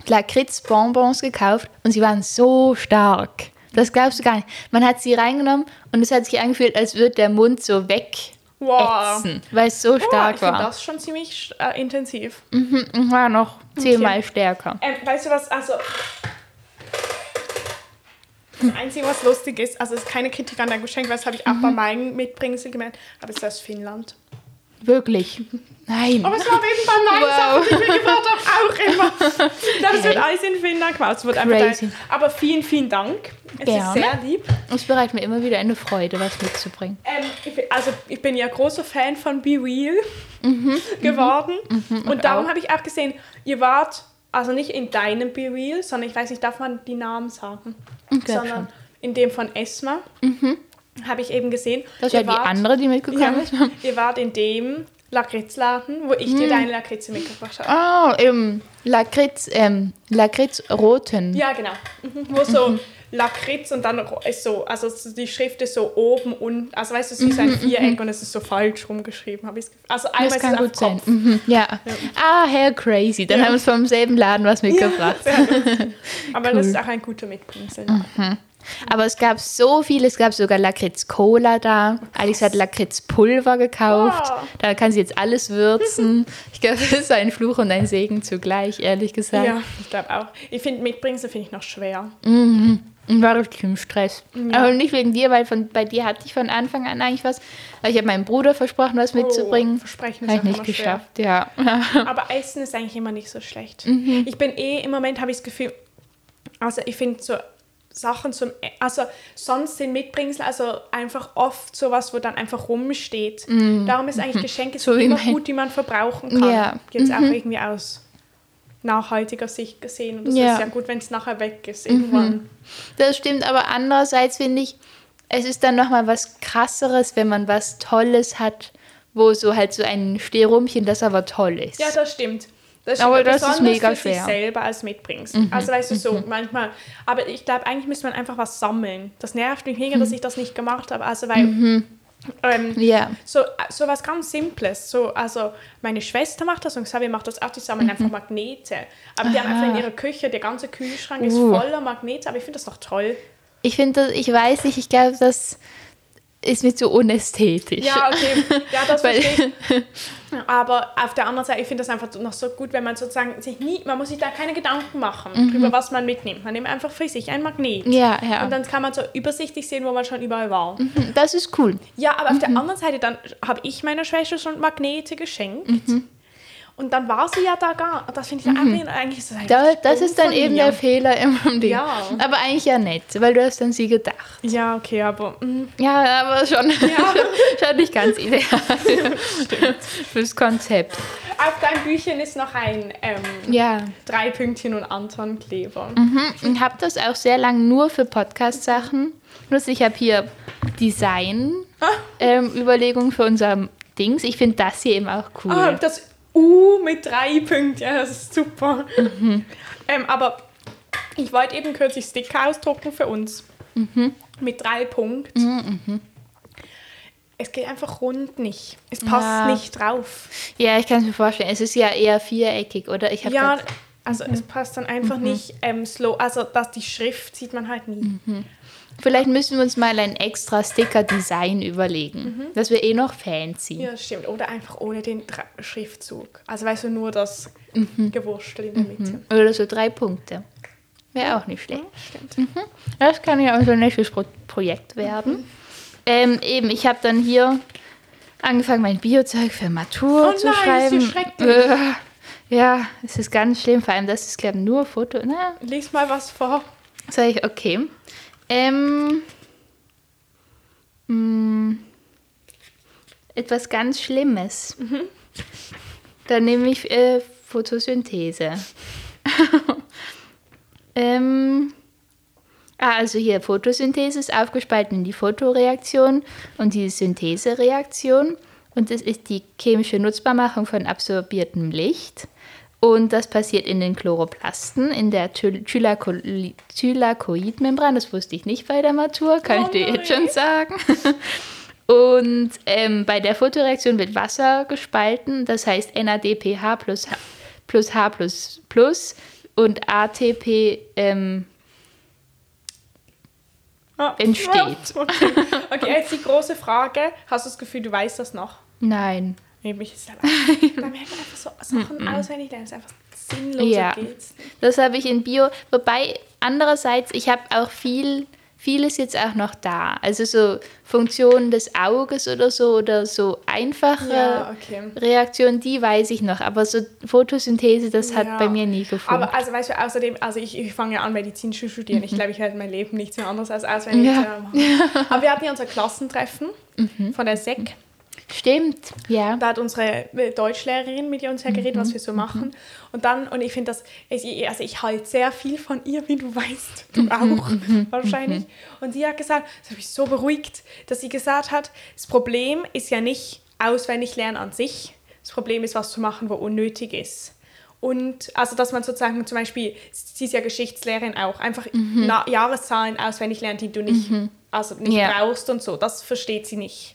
Speaker 1: Lakritz-Bonbons gekauft und sie waren so stark. Das glaubst du gar nicht. Man hat sie reingenommen und es hat sich angefühlt, als würde der Mund so weg
Speaker 2: Wow.
Speaker 1: ätzen, weil es so
Speaker 2: Oh,
Speaker 1: stark
Speaker 2: ich finde
Speaker 1: war.
Speaker 2: das schon ziemlich äh, intensiv.
Speaker 1: Und war noch zehnmal stärker.
Speaker 2: Ähm, weißt du was, also... Das Einzige, was lustig ist, also es ist keine Kritik an dein Geschenk, weil das habe ich auch
Speaker 1: Mhm.
Speaker 2: bei meinen Mitbringsel gemerkt, aber es ist aus Finnland.
Speaker 1: Wirklich. Nein.
Speaker 2: Aber es war eben bei meinen
Speaker 1: Wow.
Speaker 2: Sachen, die ich mir gebracht habe, auch immer. <laughs> Das wird
Speaker 1: Okay.
Speaker 2: alles in Finnland gemacht.
Speaker 1: Crazy.
Speaker 2: aber vielen, vielen Dank. Es
Speaker 1: Gerne.
Speaker 2: ist sehr lieb.
Speaker 1: Es bereitet mir immer wieder eine Freude, was mitzubringen.
Speaker 2: Ähm, ich bin, also ich bin ja großer Fan von Be Real
Speaker 1: Mhm.
Speaker 2: geworden. und darum
Speaker 1: auch.
Speaker 2: habe ich auch gesehen, ihr wart also nicht in deinem Be Real, sondern ich weiß nicht, darf man die Namen sagen?
Speaker 1: glaub
Speaker 2: sondern in dem von Esma. Habe ich eben gesehen.
Speaker 1: Mhm. Das war die
Speaker 2: wart-
Speaker 1: andere, die mitgekommen ist.
Speaker 2: ja, <laughs> ihr wart in dem Lakritzladen, wo ich
Speaker 1: Mhm.
Speaker 2: dir deine Lakritze mitgebracht habe.
Speaker 1: Oh, im Lakritz, ähm, Lakritz-Roten.
Speaker 2: Ja, genau. Mhm. Wo so Lakritz und dann ist so, also so die Schrift ist so oben und, also weißt du, es ist ein Viereck und es ist so falsch rumgeschrieben, habe ich das. Also einmal
Speaker 1: Das
Speaker 2: ist
Speaker 1: kann
Speaker 2: es
Speaker 1: gut sein.
Speaker 2: Kopf.
Speaker 1: Mhm. Ja. Ah, Herr Crazy. Dann
Speaker 2: Ja.
Speaker 1: haben wir uns vom selben Laden was mitgebracht. <laughs>
Speaker 2: Lustig. <laughs> Aber das
Speaker 1: Cool.
Speaker 2: ist auch ein guter Mitbringsel.
Speaker 1: Aber es gab so viel, es gab sogar Lakritz-Cola da. Alice hat Lakritz-Pulver gekauft.
Speaker 2: Wow.
Speaker 1: Da kann sie jetzt alles würzen. ich glaube, das ist ein Fluch und ein Segen zugleich, ehrlich gesagt.
Speaker 2: Ja, ich glaube auch. Ich finde, Mitbringsel finde ich noch schwer.
Speaker 1: Ich war richtig im Stress. Aber nicht wegen dir, weil von, bei dir hatte ich von Anfang an eigentlich was. Weil ich habe meinem Bruder versprochen, was mitzubringen.
Speaker 2: Oh, Versprechen ist
Speaker 1: ich
Speaker 2: auch
Speaker 1: nicht
Speaker 2: immer schwer.
Speaker 1: geschafft, ja. <laughs>
Speaker 2: Aber Essen ist eigentlich immer nicht so schlecht.
Speaker 1: Mhm.
Speaker 2: Ich bin eh, im Moment habe ich das Gefühl, also ich finde so Sachen zum, E- also sonst sind Mitbringsel, also einfach oft sowas, wo dann einfach rumsteht. Darum ist eigentlich Geschenke
Speaker 1: Mhm. So
Speaker 2: so immer
Speaker 1: mein-
Speaker 2: gut, die man verbrauchen kann.
Speaker 1: Mhm.
Speaker 2: Jetzt auch irgendwie aus nachhaltiger Sicht gesehen. Und das.
Speaker 1: Mhm.
Speaker 2: ist ja gut, wenn es nachher weg ist irgendwann.
Speaker 1: Das stimmt, aber andererseits finde ich, es ist dann nochmal was krasseres, wenn man was Tolles hat, wo so halt so ein Stehrumchen, das aber toll ist.
Speaker 2: Ja, das stimmt. Das
Speaker 1: Aber das ist mega
Speaker 2: für
Speaker 1: schwer. Mhm.
Speaker 2: selber als Mitbringsel. Also weißt du, so manchmal. Aber ich glaube, eigentlich müsste man einfach was sammeln. Das nervt mich mega, dass ich das nicht gemacht habe. Also weil ähm,
Speaker 1: Mhm. Ja.
Speaker 2: so, so was ganz Simples. So, also meine Schwester macht das und Xavier macht das auch, die sammeln einfach Magnete. Aber die haben einfach in ihrer Küche, der ganze Kühlschrank ist
Speaker 1: Uh.
Speaker 2: voller Magnete, aber ich finde das doch toll.
Speaker 1: Ich finde, ich weiß nicht, ich glaube, das ist mir zu unästhetisch.
Speaker 2: Ja, okay. Ja, das <laughs> verstehe ich. <laughs> Aber auf der anderen Seite, ich finde das einfach noch so gut, wenn man sozusagen sich nie, man muss sich da keine Gedanken machen drüber, was man mitnimmt. Man nimmt einfach für sich ein Magnet.
Speaker 1: Mhm. Ja, ja.
Speaker 2: Und dann kann man so übersichtlich sehen, wo man schon überall war.
Speaker 1: Das ist cool.
Speaker 2: Ja, aber auf
Speaker 1: Mhm.
Speaker 2: der anderen Seite, dann habe ich meiner Schwester schon Magnete geschenkt.
Speaker 1: Mhm.
Speaker 2: Und dann war sie ja da gar. Das finde ich dann eigentlich, eigentlich ist das
Speaker 1: Da, das ist dann eben
Speaker 2: mir.
Speaker 1: der Fehler im Ding.
Speaker 2: Ja.
Speaker 1: Aber eigentlich ja nett, weil du hast an sie gedacht.
Speaker 2: Ja, okay, aber. mm,
Speaker 1: Ja, aber schon,
Speaker 2: Ja. <laughs>
Speaker 1: schon nicht ganz ideal <laughs> fürs Konzept.
Speaker 2: Auf deinem Büchchen ist noch ein ähm,
Speaker 1: Ja.
Speaker 2: drei Pünktchen und Anton Kleber.
Speaker 1: Mhm. Ich habe das auch sehr lange nur für Podcast-Sachen. Plus ich habe hier Design-Überlegungen für unser Dings. Ich finde das hier eben auch cool.
Speaker 2: Ah, das U mit drei Punkten, ja, das ist super.
Speaker 1: Mhm.
Speaker 2: Ähm, aber ich wollte eben kürzlich Sticker ausdrucken für uns.
Speaker 1: Mhm.
Speaker 2: Mit drei Punkten. Es geht einfach rund nicht. Es passt
Speaker 1: Ja.
Speaker 2: nicht drauf.
Speaker 1: ja, ich kann es mir vorstellen. Es ist ja eher viereckig, oder? Ich habe
Speaker 2: Ja, also es passt dann einfach nicht ähm, slow. Also dass die Schrift sieht man halt nie.
Speaker 1: Vielleicht müssen wir uns mal ein extra Sticker-Design überlegen. Das wäre eh noch fancy.
Speaker 2: Ja, stimmt. Oder einfach ohne den Dra Schriftzug. Also weißt du, nur das
Speaker 1: Mhm.
Speaker 2: Gewurstel in der Mitte.
Speaker 1: Oder so drei Punkte. Wäre auch nicht schlecht.
Speaker 2: Stimmt.
Speaker 1: Das kann ja unser nächstes Pro Projekt werden. Ähm, eben, ich habe dann hier angefangen, mein Biozeug für Matur
Speaker 2: Oh
Speaker 1: zu
Speaker 2: nein, ist
Speaker 1: schreiben.
Speaker 2: ja schrecklich.
Speaker 1: Äh, ja, es ist ganz schlimm. Vor allem, das ist, glaube ich, nur Foto. Na,
Speaker 2: Lies mal was vor.
Speaker 1: sag ich, okay. Ähm, mh, etwas ganz Schlimmes. Dann nehme ich äh, Photosynthese. <laughs> ähm, ah, also hier, Photosynthese ist aufgespalten in die Photoreaktion und die Synthesereaktion. Und das ist die chemische Nutzbarmachung von absorbiertem Licht. Und das passiert in den Chloroplasten, in der Thyl- Thylakoid- Thylakoidmembran. Das wusste ich nicht bei der Matur, kann
Speaker 2: Oh
Speaker 1: ich dir jetzt
Speaker 2: nein.
Speaker 1: schon sagen. <laughs> Und ähm, bei der Photoreaktion wird Wasser gespalten, das heißt NADPH plus H plus, H plus, plus und ATP ähm,
Speaker 2: Ah.
Speaker 1: Entsteht.
Speaker 2: Okay. okay, jetzt die große Frage. Hast du das Gefühl, du weißt das noch?
Speaker 1: nein.
Speaker 2: Mich ist ja Da merkt man einfach so Sachen auswendig lernen. ist einfach sinnlos.
Speaker 1: Ja.
Speaker 2: Geht's.
Speaker 1: Das habe ich in Bio. Wobei, andererseits, ich habe auch viel, vieles jetzt auch noch da. Also so Funktionen des Auges oder so oder so einfache
Speaker 2: Ja, okay.
Speaker 1: Reaktionen, die weiß ich noch. Aber so Photosynthese, das hat
Speaker 2: Ja.
Speaker 1: bei mir nie gefunden.
Speaker 2: Aber also weißt du, außerdem, also ich, ich fange ja an, Medizin zu studieren. Ich glaube, ich werde mein Leben nichts mehr anderes als auswendig
Speaker 1: Ja.
Speaker 2: machen. <laughs> Aber wir hatten ja unser Klassentreffen von der SEC.
Speaker 1: Stimmt, ja.
Speaker 2: Da hat unsere Deutschlehrerin mit uns ja geredet,
Speaker 1: Mhm.
Speaker 2: was wir so machen. Und dann, und ich finde das, ich- also ich halte sehr viel von ihr, wie du weißt, du
Speaker 1: Mhm.
Speaker 2: auch wahrscheinlich. Und sie hat gesagt, das hat mich so beruhigt, dass sie gesagt hat, das Problem ist ja nicht auswendig lernen an sich, das Problem ist, was zu machen, wo unnötig ist. Und also, dass man sozusagen zum Beispiel, sie ist ja Geschichtslehrerin auch, einfach Jahreszahlen auswendig lernt, die du nicht, also nicht
Speaker 1: Ja.
Speaker 2: brauchst und so. Das versteht sie nicht.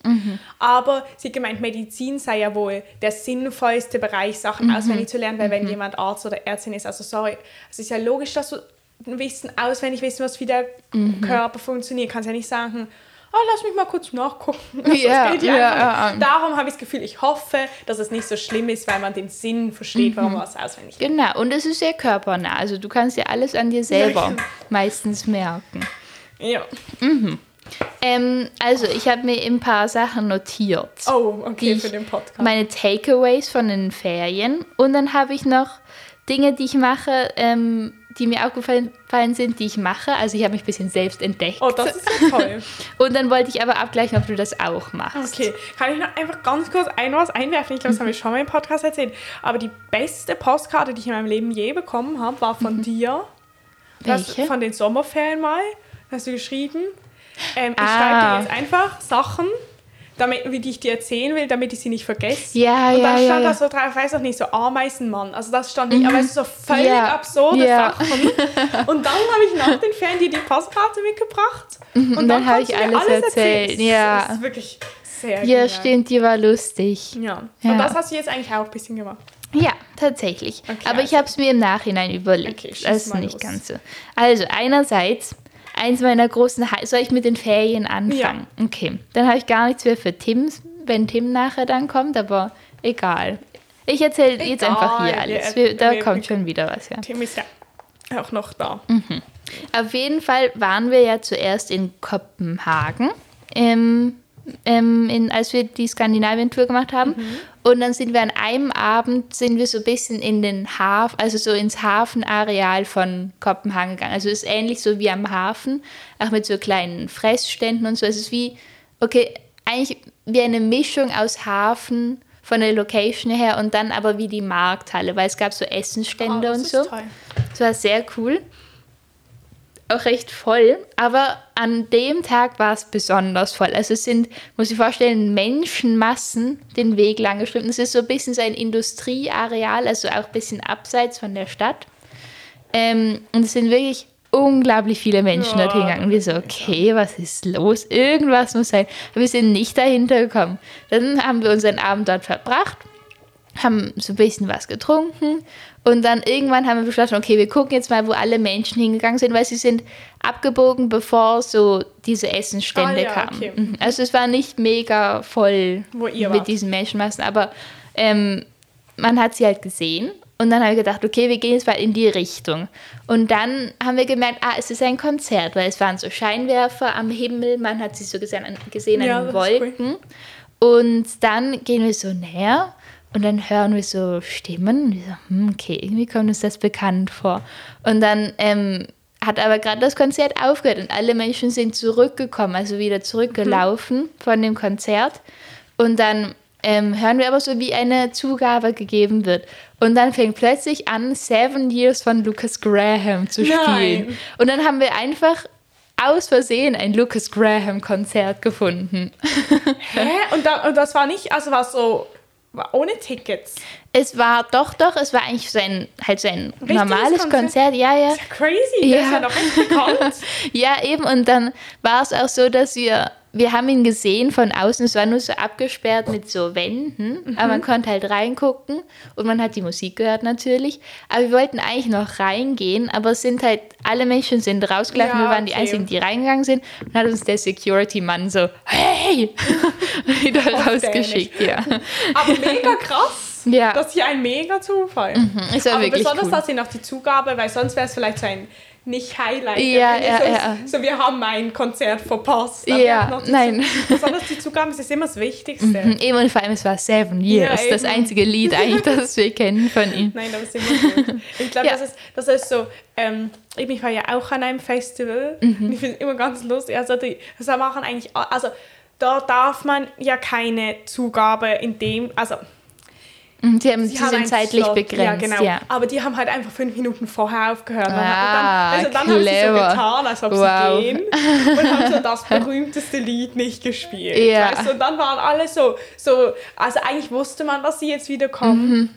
Speaker 2: Aber sie gemeint, Medizin sei ja wohl der sinnvollste Bereich, Sachen auswendig zu lernen, weil wenn jemand Arzt oder Ärztin ist, also sorry, es ist ja logisch, dass du wissen, auswendig wissen, was wie der
Speaker 1: Mhm.
Speaker 2: Körper funktioniert. Kannst ja nicht sagen, oh, lass mich mal kurz nachgucken. <laughs> Also, geht ja,
Speaker 1: ja.
Speaker 2: nicht. Darum habe ich das Gefühl, ich hoffe, dass es nicht so schlimm ist, weil man den Sinn versteht, warum
Speaker 1: Mhm.
Speaker 2: man es auswendig lernt.
Speaker 1: Genau, und es ist sehr körpernah. Also du kannst ja alles an dir selber
Speaker 2: genau.
Speaker 1: meistens merken.
Speaker 2: Ja.
Speaker 1: Ähm, also ich habe mir ein paar Sachen notiert.
Speaker 2: Oh, okay, für den Podcast.
Speaker 1: Meine Takeaways von den Ferien. Und dann habe ich noch Dinge, die ich mache, ähm, die mir aufgefallen gefallen sind, die ich mache. Also ich habe mich ein bisschen selbst entdeckt.
Speaker 2: Oh, das ist ja toll. <laughs>
Speaker 1: Und dann wollte ich aber abgleichen, ob du das auch machst.
Speaker 2: Okay, kann ich noch einfach ganz kurz ein was einwerfen? Ich glaube, das haben wir schon mal im Podcast erzählt. Aber die beste Postkarte, die ich in meinem Leben je bekommen habe, war von dir. Du hast
Speaker 1: Welche?
Speaker 2: von den Sommerferien mal, hast du geschrieben. Ähm, ich
Speaker 1: Ah.
Speaker 2: schreibe dir jetzt einfach Sachen, damit, wie ich dir erzählen will, damit ich sie nicht vergesse.
Speaker 1: Ja,
Speaker 2: Und dann
Speaker 1: ja,
Speaker 2: stand
Speaker 1: ja.
Speaker 2: da so drauf, weiß auch nicht, so Ameisenmann. Also das stand nicht, aber es ist so völlig
Speaker 1: Ja,
Speaker 2: absurde
Speaker 1: ja.
Speaker 2: Sachen. <laughs> Und dann habe ich nach den Ferien dir die Postkarte mitgebracht. Und,
Speaker 1: Mhm, dann habe
Speaker 2: kannst
Speaker 1: ich
Speaker 2: mir
Speaker 1: alles erzählt, ja.
Speaker 2: Das ist wirklich sehr
Speaker 1: Ja,
Speaker 2: genial.
Speaker 1: stimmt, die war lustig.
Speaker 2: Ja. Und das hast du jetzt eigentlich auch ein bisschen gemacht.
Speaker 1: Ja, tatsächlich.
Speaker 2: Okay,
Speaker 1: Aber ich
Speaker 2: also-
Speaker 1: habe es mir im Nachhinein überlegt.
Speaker 2: Okay,
Speaker 1: ist
Speaker 2: mal
Speaker 1: nicht
Speaker 2: los.
Speaker 1: ganz so. Also, einerseits, eins meiner großen Hi Soll ich mit den Ferien anfangen? Okay. Dann habe ich gar nichts mehr für Tim, wenn Tim nachher dann kommt, aber egal. Ich erzähle jetzt einfach hier alles.
Speaker 2: wir-
Speaker 1: da
Speaker 2: wir-
Speaker 1: kommt schon wieder was, ja.
Speaker 2: Tim ist ja auch noch da.
Speaker 1: Auf jeden Fall waren wir ja zuerst in Kopenhagen, ähm, ähm, in, als wir die Skandinavien-Tour gemacht haben. Und dann sind wir an einem Abend, sind wir so ein bisschen in den Hafen, also so ins Hafenareal von Kopenhagen gegangen. Also es ist ähnlich so wie am Hafen, auch mit so kleinen Fressständen und so. Es ist wie, okay, eigentlich wie eine Mischung aus Hafen von der Location her und dann aber wie die Markthalle, weil es gab so Essensstände
Speaker 2: Oh, das
Speaker 1: und
Speaker 2: ist
Speaker 1: so.
Speaker 2: toll.
Speaker 1: Das war sehr cool. Auch recht voll, aber an dem Tag war es besonders voll. Also es sind, muss ich vorstellen, Menschenmassen den Weg lang geschwimmt. Es ist so ein bisschen so ein Industrieareal, also auch ein bisschen abseits von der Stadt. Ähm, und es sind wirklich unglaublich viele Menschen
Speaker 2: Ja,
Speaker 1: dorthin gegangen. Und wir so, okay, was ist los? Irgendwas muss sein. Aber wir sind nicht dahinter gekommen. Dann haben wir unseren Abend dort verbracht haben so ein bisschen was getrunken und dann irgendwann haben wir beschlossen, okay, wir gucken jetzt mal, wo alle Menschen hingegangen sind, weil sie sind abgebogen, bevor so diese Essensstände
Speaker 2: Ah, ja,
Speaker 1: kamen.
Speaker 2: okay.
Speaker 1: Mhm. Also es war nicht mega voll mit
Speaker 2: wart.
Speaker 1: diesen Menschenmassen, aber ähm, man hat sie halt gesehen und dann haben wir gedacht, okay, wir gehen jetzt mal in die Richtung. Und dann haben wir gemerkt, ah, es ist ein Konzert, weil es waren so Scheinwerfer am Himmel, man hat sie so gesehen, an- gesehen
Speaker 2: Ja,
Speaker 1: an den
Speaker 2: das ist cool.
Speaker 1: Wolken. Und dann gehen wir so näher und dann hören wir so Stimmen. Und wir so, hm, okay, irgendwie kommt uns das bekannt vor. Und dann ähm, hat aber gerade das Konzert aufgehört und alle Menschen sind zurückgekommen, also wieder zurückgelaufen von dem Konzert. Und dann ähm, hören wir aber so, wie eine Zugabe gegeben wird. Und dann fängt plötzlich an, Seven Years von Lucas Graham zu spielen.
Speaker 2: Nein.
Speaker 1: Und dann haben wir einfach aus Versehen ein Lucas Graham-Konzert gefunden.
Speaker 2: Hä? Und, da, und das war nicht, also war so, war ohne Tickets.
Speaker 1: Es war doch, doch, es war eigentlich so ein, halt so ein
Speaker 2: Richtiges
Speaker 1: normales
Speaker 2: Konzert?
Speaker 1: Konzert, ja, ja.
Speaker 2: Crazy, der
Speaker 1: Ja.
Speaker 2: ist ja noch echt bekannt. <laughs>
Speaker 1: Ja, eben, und dann war es auch so, dass wir, wir haben ihn gesehen von außen, es war nur so abgesperrt mit so Wänden, aber man konnte halt reingucken und man hat die Musik gehört natürlich, aber wir wollten eigentlich noch reingehen, aber es sind halt, alle Menschen sind rausgelaufen,
Speaker 2: Ja,
Speaker 1: wir waren die
Speaker 2: okay.
Speaker 1: Einzigen, die reingegangen sind und hat uns der Security-Mann so, hey, <laughs> wieder rausgeschickt, ja.
Speaker 2: Aber mega <laughs> krass.
Speaker 1: Ja.
Speaker 2: Das ist ja ein mega Zufall.
Speaker 1: War
Speaker 2: Aber besonders,
Speaker 1: cool.
Speaker 2: dass sie noch die Zugabe, weil sonst wäre es vielleicht so ein nicht-Highlight.
Speaker 1: Ja,
Speaker 2: Irgendwie
Speaker 1: ja,
Speaker 2: so,
Speaker 1: ja.
Speaker 2: so, wir haben ein Konzert verpasst.
Speaker 1: Ja, nein.
Speaker 2: Zu besonders die Zugabe, das ist immer das Wichtigste.
Speaker 1: Mhm, Eben und vor allem, es war Seven Years, das einzige Lied eigentlich, das wir kennen von ihm.
Speaker 2: Nein, aber es ist immer gut. Ich glaube,
Speaker 1: Ja.
Speaker 2: das, ist, das ist so, ähm, ich war ja auch an einem Festival
Speaker 1: Mhm.
Speaker 2: ich finde es immer ganz lustig. Also, die, das machen eigentlich, also da darf man ja keine Zugabe in dem, also
Speaker 1: Mhm, Sie, haben,
Speaker 2: sie
Speaker 1: sie
Speaker 2: haben
Speaker 1: sind zeitlich
Speaker 2: Slot,
Speaker 1: begrenzt,
Speaker 2: ja, genau.
Speaker 1: ja.
Speaker 2: Aber die haben halt einfach fünf Minuten vorher aufgehört.
Speaker 1: Ah,
Speaker 2: dann, also dann haben sie so getan, als ob
Speaker 1: Wow.
Speaker 2: sie gehen und haben so das berühmteste Lied nicht gespielt.
Speaker 1: Ja.
Speaker 2: Weißt? Und dann waren alle so, so, also eigentlich wusste man, dass sie jetzt wieder kommen.
Speaker 1: Mhm.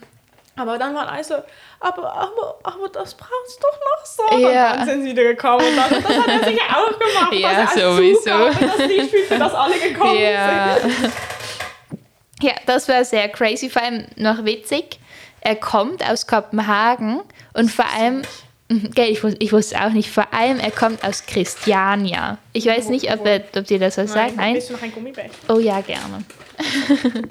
Speaker 2: Aber dann waren alle so, aber, aber, aber das braucht's doch noch so.
Speaker 1: Ja.
Speaker 2: Und dann sind sie wieder gekommen. Und dann, das hat er sicher auch gemacht. <laughs>
Speaker 1: Ja,
Speaker 2: dass er als
Speaker 1: sowieso.
Speaker 2: Zugabe das Lied spielt, für das alle gekommen
Speaker 1: Ja.
Speaker 2: sind.
Speaker 1: Ja, das war sehr crazy, vor allem noch witzig. Er kommt aus Kopenhagen und vor allem Mhm, Gell, ich, wus ich wusste auch nicht. Vor allem, er kommt aus Christiania. Ich weiß
Speaker 2: Wo-
Speaker 1: nicht, ob,
Speaker 2: wo?
Speaker 1: er, ob dir das was sagt. Nein?
Speaker 2: Willst du noch ein Gummibär?
Speaker 1: Oh ja, gerne. <laughs>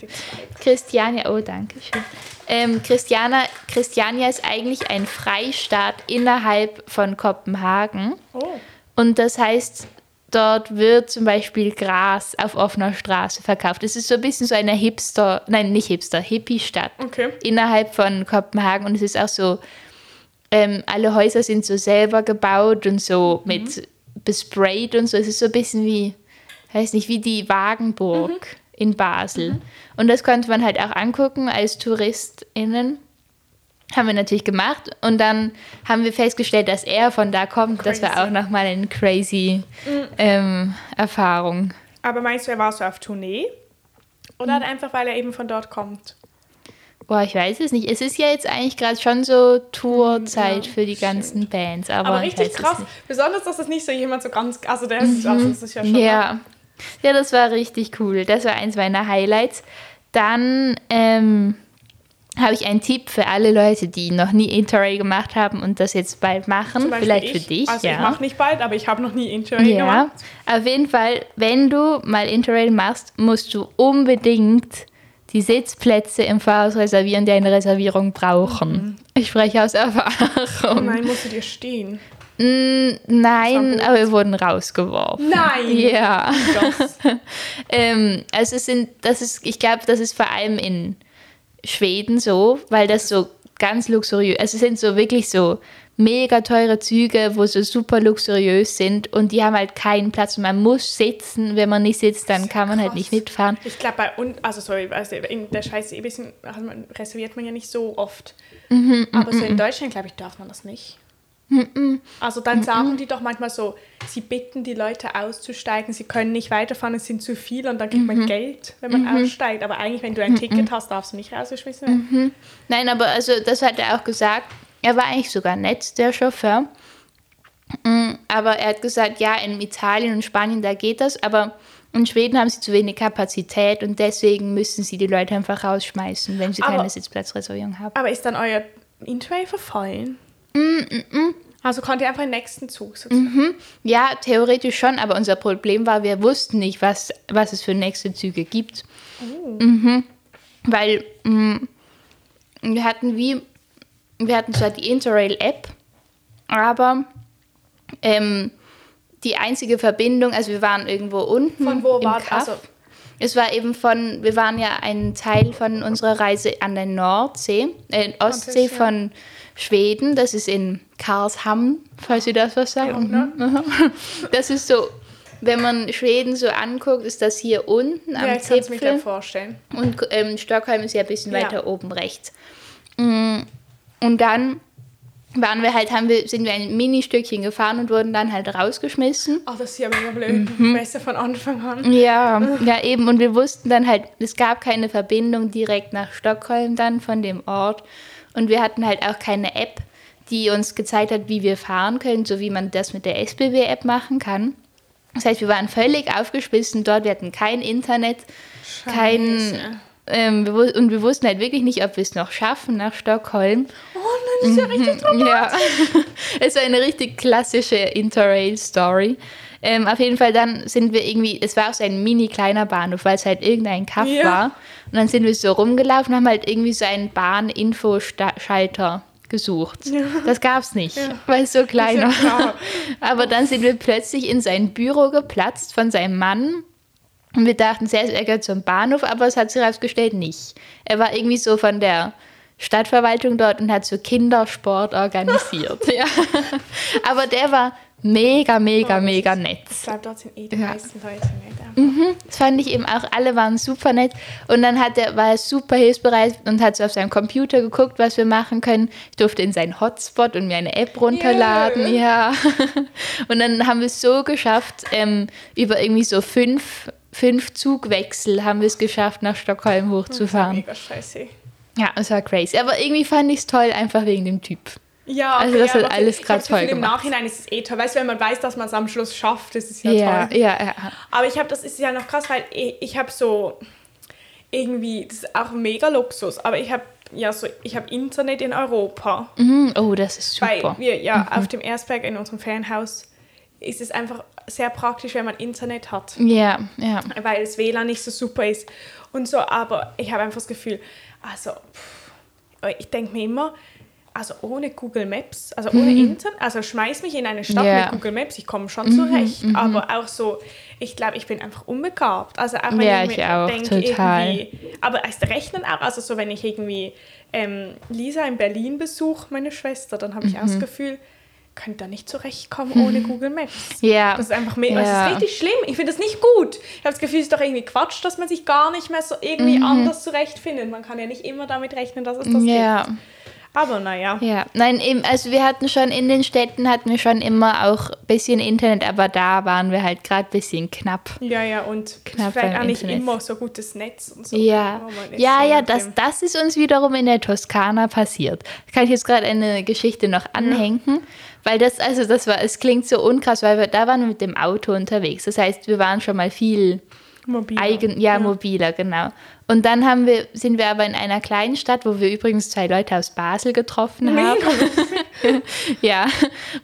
Speaker 1: Christiania, oh danke schön. Ähm, Christiana, Christiania ist eigentlich ein Freistaat innerhalb von Kopenhagen.
Speaker 2: Oh.
Speaker 1: Und das heißt, dort wird zum Beispiel Gras auf offener Straße verkauft. Es ist so ein bisschen so eine Hipster, nein, nicht Hipster, Hippie-Stadt
Speaker 2: Okay.
Speaker 1: innerhalb von Kopenhagen. Und es ist auch so, ähm, alle Häuser sind so selber gebaut und so mit besprayt und so. Es ist so ein bisschen wie, weiß nicht, wie die Wagenburg in Basel. Und das konnte man halt auch angucken als TouristInnen. Haben wir natürlich gemacht und dann haben wir festgestellt, dass er von da kommt. Das war
Speaker 2: Crazy.
Speaker 1: auch nochmal eine crazy ähm, Erfahrung.
Speaker 2: Aber meinst du, er war so auf Tournee? Oder hat einfach, weil er eben von dort kommt?
Speaker 1: Boah, ich weiß es nicht. Es ist ja jetzt eigentlich gerade schon so Tourzeit
Speaker 2: Ja,
Speaker 1: für die ganzen Bands. Aber,
Speaker 2: Aber
Speaker 1: ich
Speaker 2: richtig
Speaker 1: es
Speaker 2: krass. Besonders, dass das nicht so jemand so ganz. Also, der ist, also das ist ja schon.
Speaker 1: Ja. ja, das war richtig cool. Das war eins meiner Highlights. Dann ähm, habe ich einen Tipp für alle Leute, die noch nie Interrail gemacht haben und das jetzt bald machen. Vielleicht
Speaker 2: ich.
Speaker 1: für dich.
Speaker 2: Also,
Speaker 1: ja.
Speaker 2: ich mache nicht bald, aber ich habe noch nie Interrail
Speaker 1: Ja,
Speaker 2: gemacht.
Speaker 1: auf jeden Fall, wenn du mal Interrail machst, musst du unbedingt die Sitzplätze im Voraus reservieren, die eine Reservierung brauchen. Ich spreche aus Erfahrung.
Speaker 2: nein, musst du dir stehen.
Speaker 1: Mm, Nein, aber wir wurden rausgeworfen.
Speaker 2: Nein! <laughs>
Speaker 1: Ja. <laughs> Ähm, also es sind, das ist, ich glaube, das ist vor allem in Schweden so, weil das so ganz luxuriös, also es sind so wirklich so mega teure Züge, wo so super luxuriös sind und die haben halt keinen Platz und man muss sitzen. Wenn man nicht sitzt, dann kann man halt
Speaker 2: krass.
Speaker 1: nicht mitfahren.
Speaker 2: Ich glaube, bei uns, also sorry, also in der Schweiz eh ein bisschen, also man, reserviert man ja nicht so oft.
Speaker 1: Mhm,
Speaker 2: Aber so in Deutschland, glaube ich, darf man das nicht. Also dann sagen die doch manchmal so, sie bitten die Leute auszusteigen, sie können nicht weiterfahren, es sind zu viel und dann kriegt man Geld, wenn man aussteigt. Aber eigentlich, wenn du ein Ticket hast, darfst du nicht rausgeschmissen werden.
Speaker 1: Nein, aber also das hat er auch gesagt. Er war eigentlich sogar nett, der Chauffeur. Mm, Aber er hat gesagt, ja, in Italien und Spanien, da geht das, aber in Schweden haben sie zu wenig Kapazität und deswegen müssen sie die Leute einfach rausschmeißen, wenn sie
Speaker 2: Aber-
Speaker 1: keine Sitzplatzreservierung haben.
Speaker 2: Aber ist dann euer Interrail verfallen?
Speaker 1: Mm,
Speaker 2: Also konnte ihr einfach den nächsten Zug sozusagen.
Speaker 1: Mhm. Ja, theoretisch schon, aber unser Problem war, wir wussten nicht, was, was es für nächste Züge gibt. Mhm. Weil mm, wir hatten wie, wir hatten zwar die Interrail-App, aber ähm, die einzige Verbindung, also wir waren irgendwo unten
Speaker 2: Von wo
Speaker 1: im
Speaker 2: war
Speaker 1: Kaff.
Speaker 2: also
Speaker 1: Es war eben von, wir waren ja ein Teil von unserer Reise an der Nordsee, äh, Ostsee von Schweden. Das ist in Karlshamn, falls ihr das was sagt.
Speaker 2: Ja, ne?
Speaker 1: Mhm. <laughs> Das ist so, wenn man Schweden so anguckt, ist das hier unten am
Speaker 2: Ja, ich kann es mir
Speaker 1: Zipfel.
Speaker 2: gleich vorstellen.
Speaker 1: Und ähm, Stockholm ist ja ein bisschen
Speaker 2: Ja.
Speaker 1: weiter oben rechts. Mm, Und dann waren wir halt, haben wir, sind wir ein Mini-Stückchen gefahren und wurden dann halt rausgeschmissen.
Speaker 2: Ach, das ist ja mega blöd. Besser von Anfang an.
Speaker 1: Ja, <laughs> ja eben. Und wir wussten dann halt, es gab keine Verbindung direkt nach Stockholm dann von dem Ort. Und wir hatten halt auch keine App, die uns gezeigt hat, wie wir fahren können, so wie man das mit der SBB-App machen kann. Das heißt, wir waren völlig aufgeschmissen dort, wir hatten kein Internet, kein...
Speaker 2: Scheiße.
Speaker 1: Ähm, wir, und wir wussten halt wirklich nicht, ob wir es noch schaffen nach Stockholm.
Speaker 2: Oh nein, das ist ja richtig dramatisch.
Speaker 1: Ja, <laughs> es war eine richtig klassische Interrail-Story. Ähm, auf jeden Fall dann sind wir irgendwie, es war auch so ein mini kleiner Bahnhof, weil es halt irgendein Kaff
Speaker 2: Ja.
Speaker 1: war. Und dann sind wir so rumgelaufen und haben halt irgendwie so einen Bahn-Info-Schalter gesucht. Das gab's nicht, weil es so klein
Speaker 2: ja
Speaker 1: war.
Speaker 2: klar.
Speaker 1: Aber dann sind wir plötzlich in sein Büro geplatzt von seinem Mann. Und wir dachten zuerst, er gehört zum Bahnhof, aber es hat sich herausgestellt, nicht. Er war irgendwie so von der Stadtverwaltung dort und hat so Kindersport organisiert. <laughs> ja. Aber der war mega, mega, mega nett.
Speaker 2: Ich glaube, dort sind eh die
Speaker 1: Ja.
Speaker 2: meisten Leute nicht.
Speaker 1: Das fand ich eben auch, alle waren super nett. Und dann hat er, war er super hilfsbereit und hat so auf seinem Computer geguckt, was wir machen können. Ich durfte in seinen Hotspot und mir eine App runterladen. Ja. <laughs> Und dann haben wir es so geschafft, ähm, über irgendwie so fünf, fünf Zugwechsel haben wir es geschafft, nach Stockholm hochzufahren.
Speaker 2: Mega scheiße.
Speaker 1: Ja, es war crazy. Aber irgendwie fand ich es toll, einfach wegen dem Typ.
Speaker 2: Ja,
Speaker 1: Also
Speaker 2: okay,
Speaker 1: das hat
Speaker 2: aber
Speaker 1: alles
Speaker 2: Gefühl,
Speaker 1: toll
Speaker 2: Im
Speaker 1: gemacht.
Speaker 2: Nachhinein ist es eh toll. Weißt du, wenn man weiß, dass man es am Schluss schafft, ist es ja,
Speaker 1: Ja,
Speaker 2: toll.
Speaker 1: ja, ja.
Speaker 2: Aber ich habe, das ist ja noch krass, weil ich, ich habe so irgendwie, das ist auch mega Luxus, aber ich habe ja, so, ich habe Internet in Europa.
Speaker 1: Mhm. Oh, das ist super.
Speaker 2: Weil wir ja auf dem Erstberg in unserem Ferienhaus ist es einfach sehr praktisch, wenn man Internet hat.
Speaker 1: Ja, ja.
Speaker 2: Weil das WLAN nicht so super ist und so. Aber ich habe einfach das Gefühl, also pff, ich denke mir immer, also ohne Google Maps, also ohne Internet, also schmeiß mich in eine Stadt
Speaker 1: Ja.
Speaker 2: mit Google Maps, ich komme schon zurecht. Aber auch so, ich glaube, ich bin einfach unbegabt. Also auch wenn
Speaker 1: Ja,
Speaker 2: ich
Speaker 1: ich
Speaker 2: mir
Speaker 1: auch,
Speaker 2: denke,
Speaker 1: total.
Speaker 2: irgendwie, aber als Rechnen auch, also so wenn ich irgendwie ähm, Lisa in Berlin besuche, meine Schwester, dann habe ich
Speaker 1: Mhm.
Speaker 2: auch das Gefühl, könnte da nicht zurechtkommen ohne Google Maps.
Speaker 1: Ja.
Speaker 2: Das ist einfach mehr,
Speaker 1: Ja.
Speaker 2: das ist richtig schlimm. Ich finde das nicht gut. Ich habe das Gefühl, es ist doch irgendwie Quatsch, dass man sich gar nicht mehr so irgendwie
Speaker 1: Mhm.
Speaker 2: anders zurechtfindet. Man kann ja nicht immer damit rechnen, dass es das
Speaker 1: Ja.
Speaker 2: gibt. Aber naja.
Speaker 1: Ja, nein, eben, also wir hatten schon in den Städten hatten wir schon immer auch ein bisschen Internet, aber da waren wir halt gerade ein bisschen knapp.
Speaker 2: Ja, ja, und
Speaker 1: Knapp
Speaker 2: vielleicht auch nicht
Speaker 1: Internet.
Speaker 2: immer so gutes Netz und so.
Speaker 1: Ja, ja,
Speaker 2: so
Speaker 1: ja, das,
Speaker 2: dem-
Speaker 1: das ist uns wiederum in der Toskana passiert. Da kann ich jetzt gerade eine Geschichte noch anhängen, weil das, also das war, es klingt so unkrass, weil wir, da waren wir mit dem Auto unterwegs. Das heißt, wir waren schon mal viel
Speaker 2: Mobil.
Speaker 1: eigen, ja, mobiler, genau. Und dann haben wir, sind wir aber in einer kleinen Stadt, wo wir übrigens zwei Leute aus Basel getroffen haben. <laughs> ja,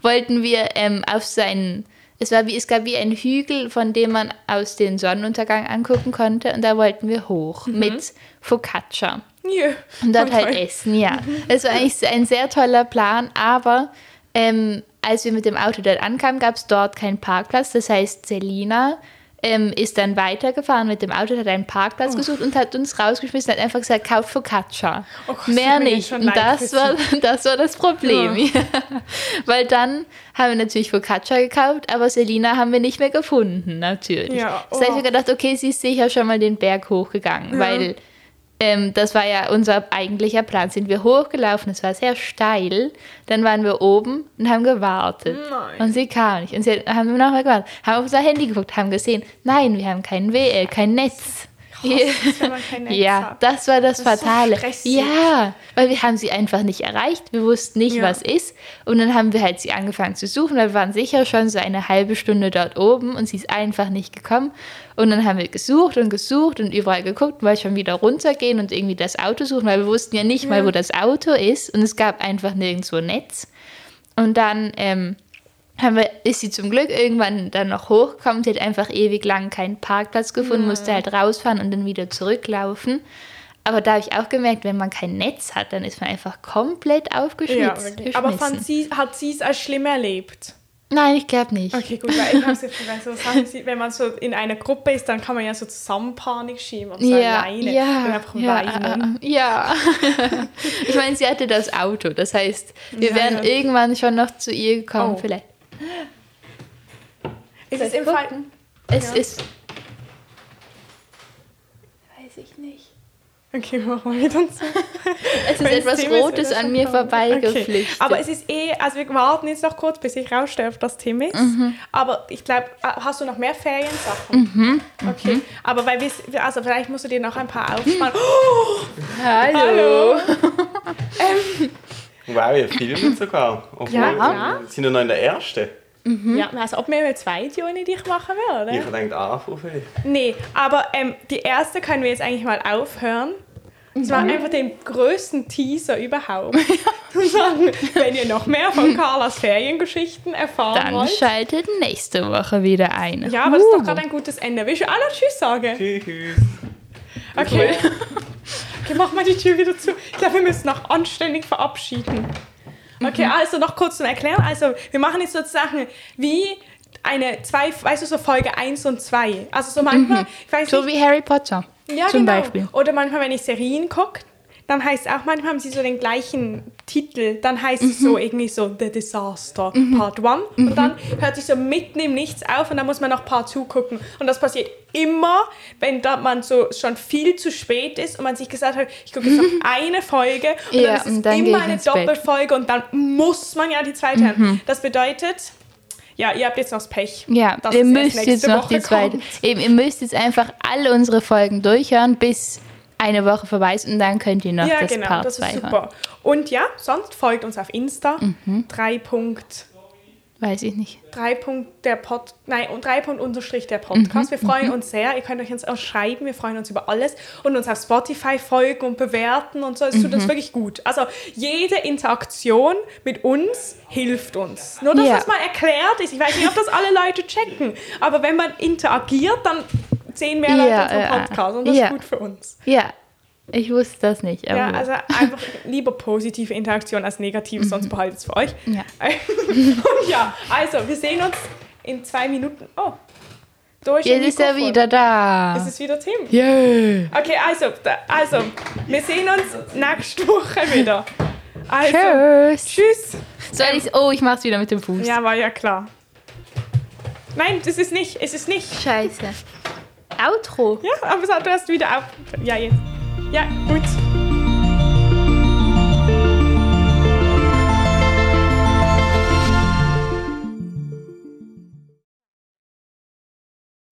Speaker 1: wollten wir ähm, auf seinen, es war wie, es gab wie ein Hügel, von dem man aus den Sonnenuntergang angucken konnte und da wollten wir hoch mit Focaccia.
Speaker 2: Ja.
Speaker 1: Und dort halt
Speaker 2: toll.
Speaker 1: essen, ja. Es war eigentlich ein sehr toller Plan, aber ähm, als wir mit dem Auto dort ankamen, gab es dort keinen Parkplatz. Das heißt, Selina ähm, ist dann weitergefahren mit dem Auto, hat einen Parkplatz gesucht und hat uns rausgeschmissen, hat einfach gesagt, kauf Focaccia.
Speaker 2: Oh Gott,
Speaker 1: Mehr nicht. Und das war, <laughs> das war das Problem. Ja. <laughs> Weil dann haben wir natürlich Focaccia gekauft, aber Selina haben wir nicht mehr gefunden, natürlich.
Speaker 2: Ja,
Speaker 1: Das heißt,
Speaker 2: oh.
Speaker 1: wir gedacht, okay, sie ist sicher schon mal den Berg hochgegangen, weil ähm, das war ja unser eigentlicher Plan. Sind wir hochgelaufen, es war sehr steil. Dann waren wir oben und haben gewartet.
Speaker 2: Nein.
Speaker 1: Und sie kam nicht. Und sie haben nochmal gewartet. Haben auf unser Handy geguckt, haben gesehen, nein, wir haben kein WL, kein Netz.
Speaker 2: Kein Netz <laughs>
Speaker 1: ja,
Speaker 2: hat.
Speaker 1: das war das,
Speaker 2: Das so
Speaker 1: Fatale.
Speaker 2: stressig.
Speaker 1: ja, weil wir haben sie einfach nicht erreicht. Wir wussten nicht,
Speaker 2: Ja.
Speaker 1: was ist. Und dann haben wir halt sie angefangen zu suchen. Wir waren sicher schon so eine halbe Stunde dort oben und sie ist einfach nicht gekommen. Und dann haben wir gesucht und gesucht und überall geguckt, weil schon wieder runtergehen und irgendwie das Auto suchen, weil wir wussten ja nicht mal, wo das Auto ist. Und es gab einfach nirgendwo Netz. Und dann ähm, wir, ist sie zum Glück irgendwann dann noch hochgekommen. Sie hat einfach ewig lang keinen Parkplatz gefunden, musste halt rausfahren und dann wieder zurücklaufen. Aber da habe ich auch gemerkt, wenn man kein Netz hat, dann ist man einfach komplett
Speaker 2: Ja,
Speaker 1: aufgeschnitzt.
Speaker 2: wirklich. Aber fand sie, hat sie es als schlimm erlebt?
Speaker 1: Nein, ich glaube nicht.
Speaker 2: Okay, gut, weil ich habe so Sachen, sie- wenn man so in einer Gruppe ist, dann kann man ja so zusammen Panik schieben und so
Speaker 1: Ja,
Speaker 2: alleine und
Speaker 1: ja,
Speaker 2: einfach
Speaker 1: ja,
Speaker 2: weinen.
Speaker 1: äh, ja. <laughs> ich meine, sie hatte das Auto, das heißt, wir
Speaker 2: Ja,
Speaker 1: wären
Speaker 2: ja.
Speaker 1: irgendwann schon noch zu ihr gekommen,
Speaker 2: Oh.
Speaker 1: vielleicht.
Speaker 2: Ist es im Fall...
Speaker 1: Es
Speaker 2: Ja.
Speaker 1: ist. Weiß ich nicht.
Speaker 2: Okay, machen wir wieder so. <laughs>
Speaker 1: Es ist etwas
Speaker 2: Thema ist,
Speaker 1: Rotes
Speaker 2: wird
Speaker 1: an mir vorbeigeflüchtet.
Speaker 2: Okay. Aber es ist eh, also wir warten jetzt noch kurz, bis ich rausstelle, ob das Thema ist.
Speaker 1: Mhm.
Speaker 2: Aber ich glaube, hast du noch mehr Feriensachen?
Speaker 1: Mhm.
Speaker 2: Okay. Aber weil wir, also vielleicht musst du dir noch ein paar aufsparen. Oh,
Speaker 1: Hallo. <laughs>
Speaker 3: Wow, ihr filmt sogar. Obwohl,
Speaker 2: Ja, ja.
Speaker 3: wir sind ja noch in der ersten.
Speaker 2: Ja, als ob wir eine zweite ohne dich machen würden.
Speaker 3: Ich denke, anfangen vielleicht.
Speaker 2: Nee, aber ähm, die erste können wir jetzt eigentlich mal aufhören. Das war einfach den größten Teaser überhaupt. <laughs> Sagen, wenn ihr noch mehr von Carlas Feriengeschichten erfahren
Speaker 1: Dann
Speaker 2: wollt.
Speaker 1: schaltet nächste Woche wieder ein.
Speaker 2: Ja, aber das ist doch
Speaker 1: Uh.
Speaker 2: gerade ein gutes Ende. Willst du auch noch Tschüss sagen?
Speaker 3: Tschüss.
Speaker 2: Okay. okay, mach mal die Tür wieder zu. Ich glaube, wir müssen noch anständig verabschieden. Okay,
Speaker 1: Mhm.
Speaker 2: also noch kurz zum Erklären. Also, wir machen jetzt sozusagen wie eine zwei, weißt du, so Folge 1 und 2. Also so manchmal, ich weiß
Speaker 1: So
Speaker 2: nicht,
Speaker 1: wie Harry Potter.
Speaker 2: ja,
Speaker 1: zum
Speaker 2: genau.
Speaker 1: Beispiel.
Speaker 2: Oder manchmal, wenn ich Serien gucke, dann heißt es auch, manchmal haben sie so den gleichen Titel. Dann heißt es
Speaker 1: Mhm.
Speaker 2: so irgendwie so The Disaster Part 1. Und dann hört sich so mitten im Nichts auf und dann muss man noch Part 2 gucken. Und das passiert immer, wenn da man so schon viel zu spät ist und man sich gesagt hat, ich gucke jetzt noch eine Folge und
Speaker 1: Ja,
Speaker 2: dann ist es
Speaker 1: dann
Speaker 2: immer eine.
Speaker 1: Mhm.
Speaker 2: Doppelfolge und dann muss man ja die zweite hören. Das bedeutet, ja, ihr habt jetzt noch das Pech.
Speaker 1: Ja, ihr
Speaker 2: es
Speaker 1: müsst jetzt noch
Speaker 2: Woche
Speaker 1: die zweite.
Speaker 2: kommt.
Speaker 1: Eben, ihr müsst jetzt einfach alle unsere Folgen durchhören, bis eine Woche vorbei ist und dann könnt ihr noch
Speaker 2: Ja,
Speaker 1: das
Speaker 2: genau,
Speaker 1: Part
Speaker 2: das
Speaker 1: 2
Speaker 2: ist
Speaker 1: hören.
Speaker 2: super. Und ja, sonst folgt uns auf Insta.
Speaker 1: Mhm.
Speaker 2: 3. Punkt.
Speaker 1: Weiß ich nicht.
Speaker 2: Drei Punkt der Pod, nein, und drei Punkt Unterstrich der Podcast. wir freuen uns sehr. Ihr könnt euch uns auch schreiben. Wir freuen uns über alles und uns auf Spotify folgen und bewerten und so. Es tut uns wirklich gut. Also jede Interaktion mit uns hilft uns. Nur, dass
Speaker 1: Ja.
Speaker 2: das mal erklärt ist. Ich weiß nicht, ob das alle Leute checken, aber wenn man interagiert, dann sehen mehr Leute
Speaker 1: Ja,
Speaker 2: unseren
Speaker 1: ja.
Speaker 2: Podcast und das
Speaker 1: Ja.
Speaker 2: ist gut für uns.
Speaker 1: Ja, ich wusste das nicht. Aber
Speaker 2: Ja, also einfach lieber positive Interaktion als negative, sonst behaltet es für euch.
Speaker 1: Ja.
Speaker 2: Und <laughs> ja, also wir sehen uns in zwei Minuten. Oh, durch
Speaker 1: Jetzt ist er wieder da.
Speaker 2: Ist es wieder Tim?
Speaker 1: Yeah.
Speaker 2: Okay, also, da, also, wir sehen uns nächste Woche wieder. Also,
Speaker 1: Tschüss.
Speaker 2: tschüss.
Speaker 1: Soll ich, oh, ich mach's wieder mit dem Fuß.
Speaker 2: Ja, war ja klar. Nein, das ist nicht, es ist nicht.
Speaker 1: Scheiße. Outro.
Speaker 2: Ja, aber du hast wieder auf. Ja, jetzt. Ja, gut.